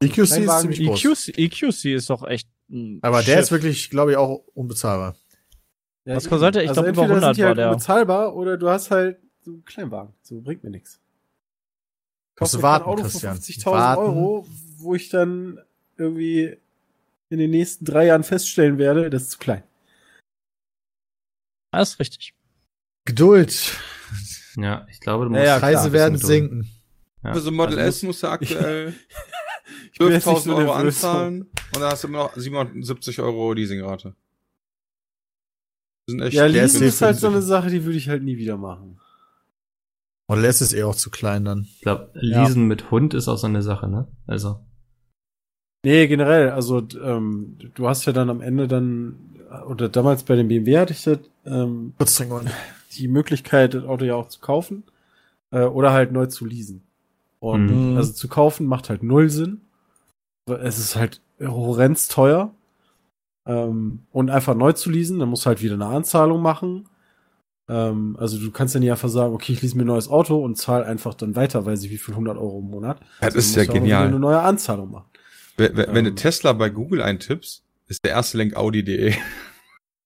EQC ist Kleinwagen, ziemlich groß. EQC, EQC ist doch echt Aber der Schiff. ist wirklich, glaube ich, auch unbezahlbar. Ja, Was der? Ich glaub, über entweder 100 sind die halt war der. unbezahlbar oder du hast halt so einen Kleinwagen. So bringt mir nichts. Musst du warten, Auto Christian. für 50.000 Warten. Euro, wo ich dann irgendwie in den nächsten drei Jahren feststellen werde, das ist zu klein. Das ist richtig. Geduld. Ja, ich glaube, du Ja, musst ja, klar. Preise werden sinken. Ja. Für so ein Model Also S musst du aktuell Ich bin jetzt nicht 12.000 so Euro nervös. anzahlen und dann hast du immer noch 77 Euro Leasingrate. Das sind echt Ja, Leasing ist halt so eine Sache, die würde ich halt nie wieder machen. Model S ist eh auch zu klein dann. Ich glaube, Ja. Leasen mit Hund ist auch so eine Sache, ne? Also, Nee, generell, also ähm, du hast ja dann am Ende dann, oder damals bei dem BMW hatte ich das, ähm, die Möglichkeit, das Auto ja auch zu kaufen äh, oder halt neu zu leasen. Und Mhm. also zu kaufen macht halt null Sinn. Es ist halt horrend teuer. Ähm, und einfach neu zu leasen, dann musst du halt wieder eine Anzahlung machen. Ähm, also du kannst dann nicht einfach sagen, okay, ich lease mir ein neues Auto und zahle einfach dann weiter, weiß ich wie viel, 100 Euro im Monat. Das Also ist ja musst auch wieder genial. eine neue Anzahlung machen. Wenn, wenn, wenn du Ähm. Tesla bei Google eintippst, ist der erste Link Audi.de.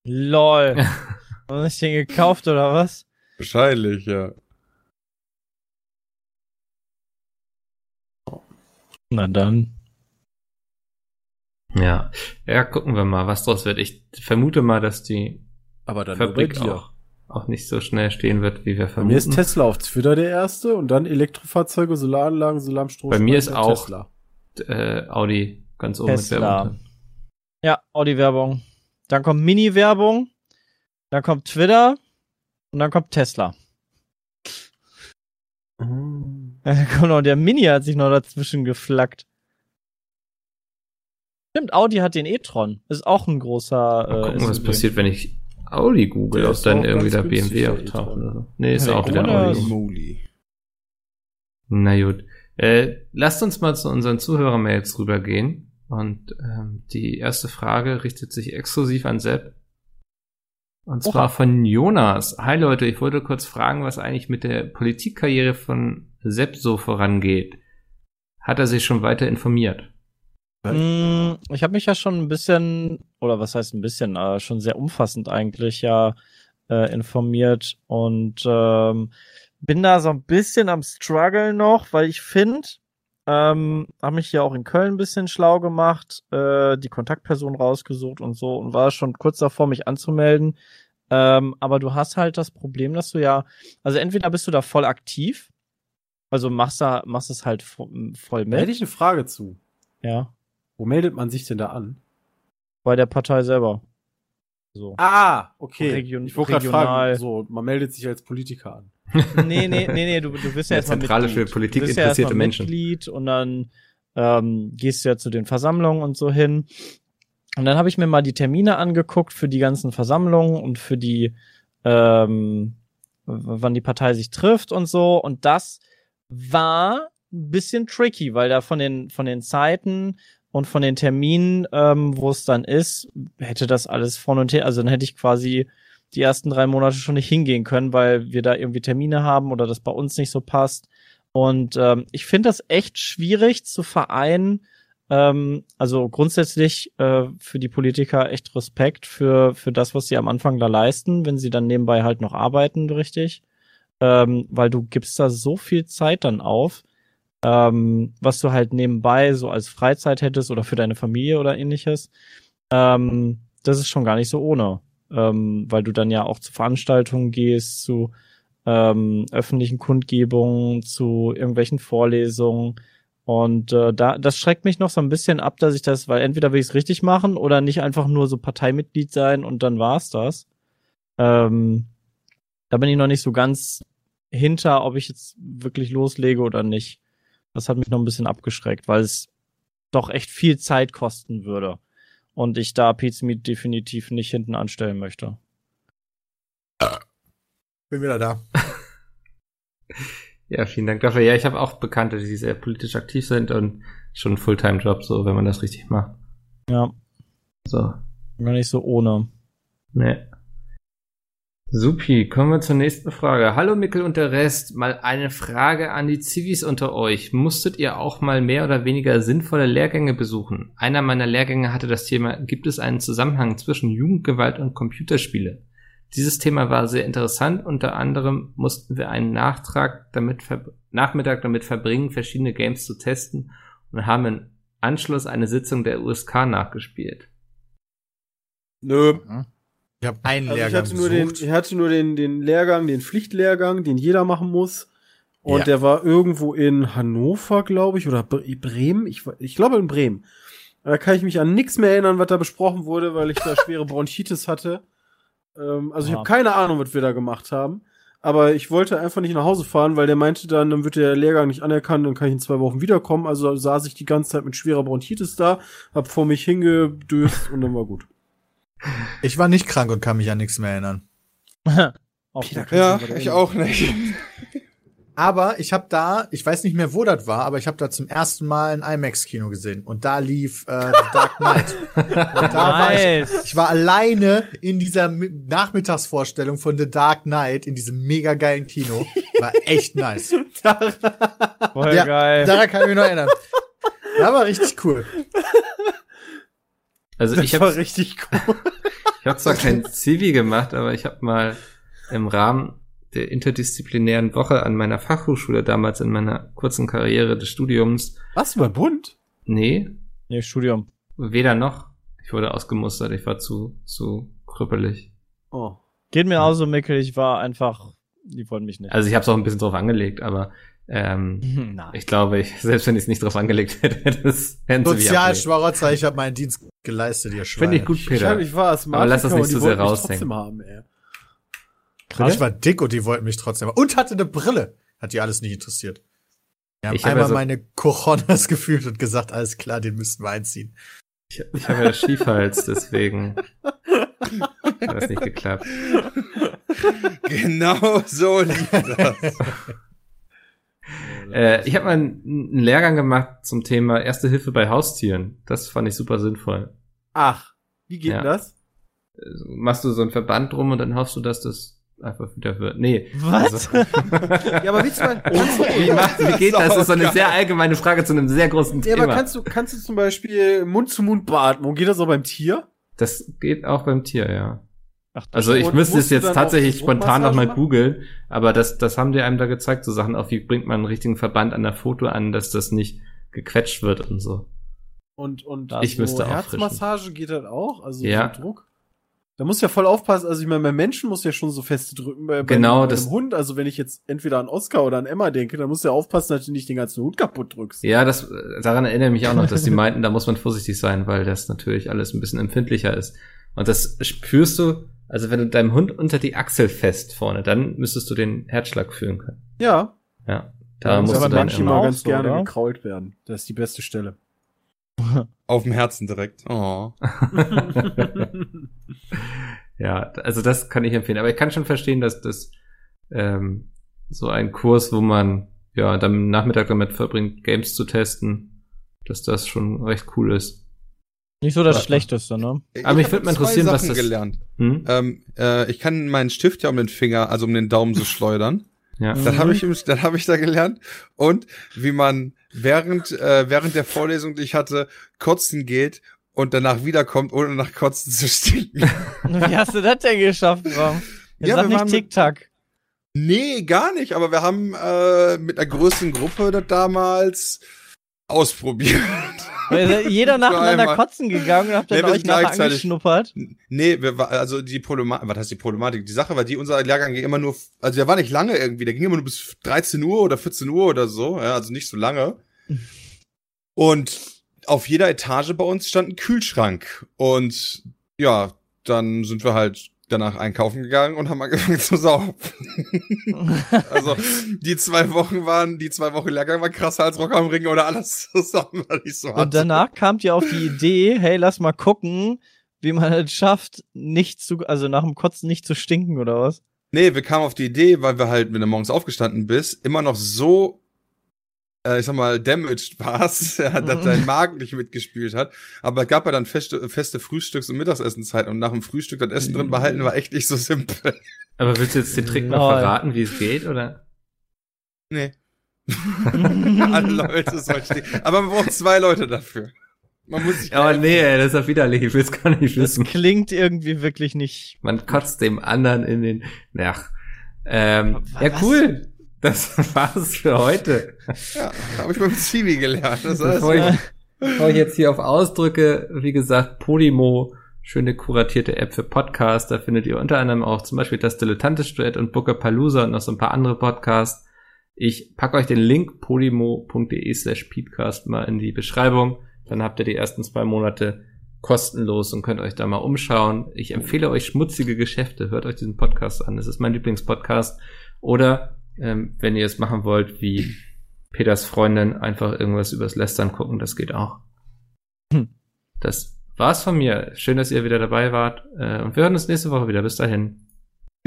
Lol. (laughs) Hast du nicht den gekauft oder was? Wahrscheinlich, ja. Na dann. ja. Ja, gucken wir mal, was draus wird. Ich vermute mal, dass die Aber dann Fabrik auch, auch nicht so schnell stehen wird, wie wir Bei mir ist vermuten. Tesla auf Twitter der erste und dann Elektrofahrzeuge, Solaranlagen, Solarstrom. Bei mir ist auch- Tesla. Äh, Audi ganz oben Tesla. mit Werbung. drin. Ja, Audi-Werbung. Dann kommt Mini-Werbung. Dann kommt Twitter. Und dann kommt Tesla. (laughs) Dann kommt noch der Mini hat sich noch dazwischen geflackt. Stimmt, Audi hat den e-tron. Ist auch ein großer. Mal Äh, gucken, was passiert, wenn ich Audi google, Der ob dann auch irgendwie günstig, BMW der auftaucht so. Nee, ist Ja, auch wieder Audi. Moly. Na gut. Äh, lasst uns mal zu unseren Zuhörermails rübergehen. Und ähm, die erste Frage richtet sich exklusiv an Sepp. Und zwar Oha. von Jonas. Hi Leute, ich wollte kurz fragen, was eigentlich mit der Politikkarriere von Sepp so vorangeht. Hat er sich schon weiter informiert? Mm, Ich habe mich ja schon ein bisschen, oder was heißt ein bisschen, äh, schon sehr umfassend eigentlich ja äh, informiert und ähm, bin da so ein bisschen am Struggle noch, weil ich finde, ähm, habe mich hier auch in Köln ein bisschen schlau gemacht, äh, die Kontaktperson rausgesucht und so und war schon kurz davor, mich anzumelden. Ähm, aber du hast halt das Problem, dass du ja, also entweder bist du da voll aktiv, also machst da, machst es halt vo- voll Da hätte mit, ich eine Frage zu. ja, Wo meldet man sich denn da an? bei der Partei selber. So. Ah, okay. Region- ich wollte gerade regional. fragen, so, man meldet sich als Politiker an. (laughs) Nee, nee, nee, nee, du, du bist ja erstmal Zentrale Mitglied. für Politik du bist ja interessierte erstmal Menschen. Mitglied und dann ähm, gehst du ja zu den Versammlungen und so hin. Und dann habe ich mir mal die Termine angeguckt für die ganzen Versammlungen und für die, ähm, wann die Partei sich trifft und so. Und das war ein bisschen tricky, weil da von den, von den Zeiten und von den Terminen, ähm, wo es dann ist, hätte das alles vorne und her, also dann hätte ich quasi die ersten drei Monate schon nicht hingehen können, weil wir da irgendwie Termine haben oder das bei uns nicht so passt. Und ähm, ich finde das echt schwierig zu vereinen, Ähm, also grundsätzlich äh, für die Politiker echt Respekt für, für das, was sie am Anfang da leisten, wenn sie dann nebenbei halt noch arbeiten, richtig. Ähm, weil du gibst da so viel Zeit dann auf, ähm, was du halt nebenbei so als Freizeit hättest oder für deine Familie oder ähnliches. Ähm, das ist schon gar nicht so ohne. Ähm, weil du dann ja auch zu Veranstaltungen gehst, zu ähm, öffentlichen Kundgebungen, zu irgendwelchen Vorlesungen. Und äh, da, das schreckt mich noch so ein bisschen ab, dass ich das, weil entweder will ich es richtig machen oder nicht einfach nur so Parteimitglied sein und dann war's das. Ähm, da bin ich noch nicht so ganz hinter, ob ich jetzt wirklich loslege oder nicht. Das hat mich noch ein bisschen abgeschreckt, weil es doch echt viel Zeit kosten würde. Und ich da Pizmeet definitiv nicht hinten anstellen möchte. Bin wieder da. (laughs) Ja, vielen Dank dafür. Ja, ich habe auch Bekannte, die sehr politisch aktiv sind und schon Fulltime-Job, so, wenn man das richtig macht. Ja, So, gar nicht so ohne. ne. Supi, kommen wir zur nächsten Frage. Hallo Mickel und der Rest. Mal eine Frage an die Zivis unter euch. Musstet ihr auch mal mehr oder weniger sinnvolle Lehrgänge besuchen? Einer meiner Lehrgänge hatte das Thema, gibt es einen Zusammenhang zwischen Jugendgewalt und Computerspiele? Dieses Thema war sehr interessant. Unter anderem mussten wir einen Nachtrag damit Nachmittag damit verbringen, verschiedene Games zu testen und haben im Anschluss eine Sitzung der USK nachgespielt. Nö. Ich habe einen Also ich Lehrgang hatte nur, den, ich hatte nur den, den Lehrgang, den Pflichtlehrgang, den jeder machen muss. Und Ja. der war irgendwo in Hannover, glaube ich, oder Bre- Bremen. Ich, ich glaube in Bremen. Da kann ich mich an nichts mehr erinnern, was da besprochen wurde, weil ich da schwere (laughs) Bronchitis hatte. Ähm, also ich Ja. habe keine Ahnung, was wir da gemacht haben. Aber ich wollte einfach nicht nach Hause fahren, weil der meinte dann, dann wird der Lehrgang nicht anerkannt, dann kann ich in zwei Wochen wiederkommen. Also saß ich die ganze Zeit mit schwerer Bronchitis da, hab vor mich hingedöst und dann war gut. Ich war nicht krank und kann mich an nichts mehr erinnern. (laughs) Auch kannst du was erinnern? nicht. (laughs) Aber ich habe da, ich weiß nicht mehr, wo das war, aber ich habe da zum ersten Mal ein IMAX-Kino gesehen und da lief äh, The Dark Knight. (laughs) und da war ich, Nice. ich war alleine in dieser Mi- Nachmittagsvorstellung von The Dark Knight in diesem mega geilen Kino. War echt nice. Voll Ja, geil. Daran kann ich mich noch erinnern. Da war richtig cool. Also Das ich war habe richtig cool. (laughs) ich hab zwar kein Zivi gemacht, aber ich habe mal im Rahmen der interdisziplinären Woche an meiner Fachhochschule damals in meiner kurzen Karriere des Studiums, Was, über Bund? nee, Nee, Studium. weder noch. Ich wurde ausgemustert, ich war zu, zu krüppelig. Oh. Geht mir auch so, Mickel. Ich war einfach, die wollten mich nicht. Also ich habe es auch ein bisschen drauf angelegt, aber ähm, (laughs) Nein. ich glaube, ich, selbst wenn ich es nicht drauf angelegt hätte, hätte es abgelegt. Sozialschmarotzer, ich habe meinen Dienst geleistet, ihr Schweine. Finde ich gut, Ich, Peter. hab, ich war Asthmatiker Aber lass das nicht die zu sehr raushängen. haben. Ich war dick und die wollten mich trotzdem. Und hatte eine Brille. Hat die alles nicht interessiert. Wir haben Ich hab einmal also- meine Cojones (laughs) gefühlt und gesagt, alles klar, den müssten wir einziehen. Ich, ich habe ja Schiefhals, deswegen (laughs) hat das nicht geklappt. genau so lief das. Äh, ich habe mal einen, einen Lehrgang gemacht zum Thema Erste Hilfe bei Haustieren. Das fand ich super sinnvoll. Ach, wie geht Ja. denn das? Also, machst du so einen Verband drum und dann hoffst du, dass das einfach wieder wird. Nee. Was? Also, (laughs) Ja, aber du mal, du, wie, macht, wie geht das? Das ist so eine (laughs) sehr allgemeine Frage zu einem sehr großen ja, Thema. aber kannst du, kannst du zum Beispiel Mund-zu-Mund-Beatmung, geht das auch beim Tier? das geht auch beim Tier, ja. Ach, Also ich müsste es jetzt tatsächlich spontan nochmal googeln, aber das, das haben die einem da gezeigt, so Sachen auch, wie bringt man einen richtigen Verband an der Foto an, dass das nicht gequetscht wird und so. Und, und Ich müsste auffrischen. Herzmassage geht das auch? Also Ja. so Druck? Da muss ja voll aufpassen. Also ich meine, bei Menschen muss ja schon so feste drücken. Bei, bei, Genau, bei das- einem Hund, also wenn ich jetzt entweder an Oscar oder an Emma denke, dann musst du ja aufpassen, dass du nicht den ganzen Hund kaputt drückst. Ja, das, daran erinnere ich mich auch noch, dass die meinten, da muss man vorsichtig sein, weil das natürlich alles ein bisschen empfindlicher ist. Und das spürst du, also wenn du deinem Hund unter die Achsel fest vorne, dann müsstest du den Herzschlag fühlen können. Ja. Ja, da muss musst du aber dann manchmal ganz so, gerne oder? gekrault werden. Das ist die beste Stelle. Auf dem Herzen direkt. Oh. (laughs) (laughs) Ja, also das kann ich empfehlen. Aber ich kann schon verstehen, dass das ähm, so ein Kurs, wo man ja dann Nachmittag damit verbringt, Games zu testen, dass das schon recht cool ist. Nicht so das Warte. Schlechteste, ne? Aber mich hab würde mal interessieren, was Sachen das- gelernt. Hm? Ähm, äh, ich kann meinen Stift ja um den Finger, also um den Daumen so schleudern. Ja. Das habe ich, das habe ich da gelernt. Und wie man während, äh, während der Vorlesung, die ich hatte, kotzen geht und danach wiederkommt, ohne nach Kotzen zu stinken. (laughs) Wie hast du das denn geschafft, Bram? Jetzt Ja, sag wir nicht Tic-Tac. Nee, gar nicht, aber wir haben äh, mit einer größeren Gruppe das damals ausprobiert. (laughs) Jeder nacheinander kotzen gegangen und habt dann Nee, euch nachher angeschnuppert. Nee, wir war, also die Problematik, was heißt die Problematik? Die Sache war die, unser Lehrgang ging immer nur, also der war nicht lange irgendwie, der ging immer nur bis 13 Uhr oder 14 Uhr oder so, ja, also nicht so lange. Und auf jeder Etage bei uns stand ein Kühlschrank. Und ja, dann sind wir halt danach einkaufen gegangen und haben angefangen zu saufen. (laughs) also die zwei Wochen waren, die zwei Wochen Lehrgang war krasser als Rock am Ring oder alles zusammen, weil ich so hatte. Und danach kamt ihr auf die Idee, hey, lass mal gucken, wie man es schafft, nicht zu, also nach dem Kotzen nicht zu stinken oder was? Nee, wir kamen auf die Idee, weil wir halt, wenn du morgens aufgestanden bist, immer noch so, äh, ich sag mal, damaged warst, (laughs) ja, dass dein Magen nicht mitgespielt hat. Aber es gab ja dann feste, feste Frühstücks- und Mittagsessenzeit und nach dem Frühstück das Essen drin behalten war echt nicht so simpel. Aber willst du jetzt den Trick noch Lol. verraten, wie es geht, oder? Nee. (laughs) Alle Leute sollen stehen. Aber man braucht zwei Leute dafür. Man muss sich Aber nee, ey, das ist ja widerlich, ich will's gar nicht Das wissen. klingt irgendwie wirklich nicht. Man kotzt dem anderen in den, ach, ähm, ja Was? cool. Das war's für heute. Ja, habe ich beim Zivi gelernt. Das Bevor ich, bevor ich jetzt hier auf Ausdrücke, wie gesagt, Podimo, schöne kuratierte App für Podcasts, da findet ihr unter anderem auch zum Beispiel das Dilettantisch Duett und Booker Palooza und noch so ein paar andere Podcasts. Ich packe euch den Link podimo.de slash peatcast mal in die Beschreibung. Dann habt ihr die ersten zwei Monate kostenlos und könnt euch da mal umschauen. Ich empfehle euch schmutzige Geschäfte. Hört euch diesen Podcast an. Das ist mein Lieblingspodcast. Oder ähm, wenn ihr es machen wollt, wie Peters Freundin, einfach irgendwas übers Lästern gucken, das geht auch. Hm. Das war's von mir. Schön, dass ihr wieder dabei wart. Äh, und wir hören uns nächste Woche wieder. Bis dahin.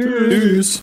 Tschüss.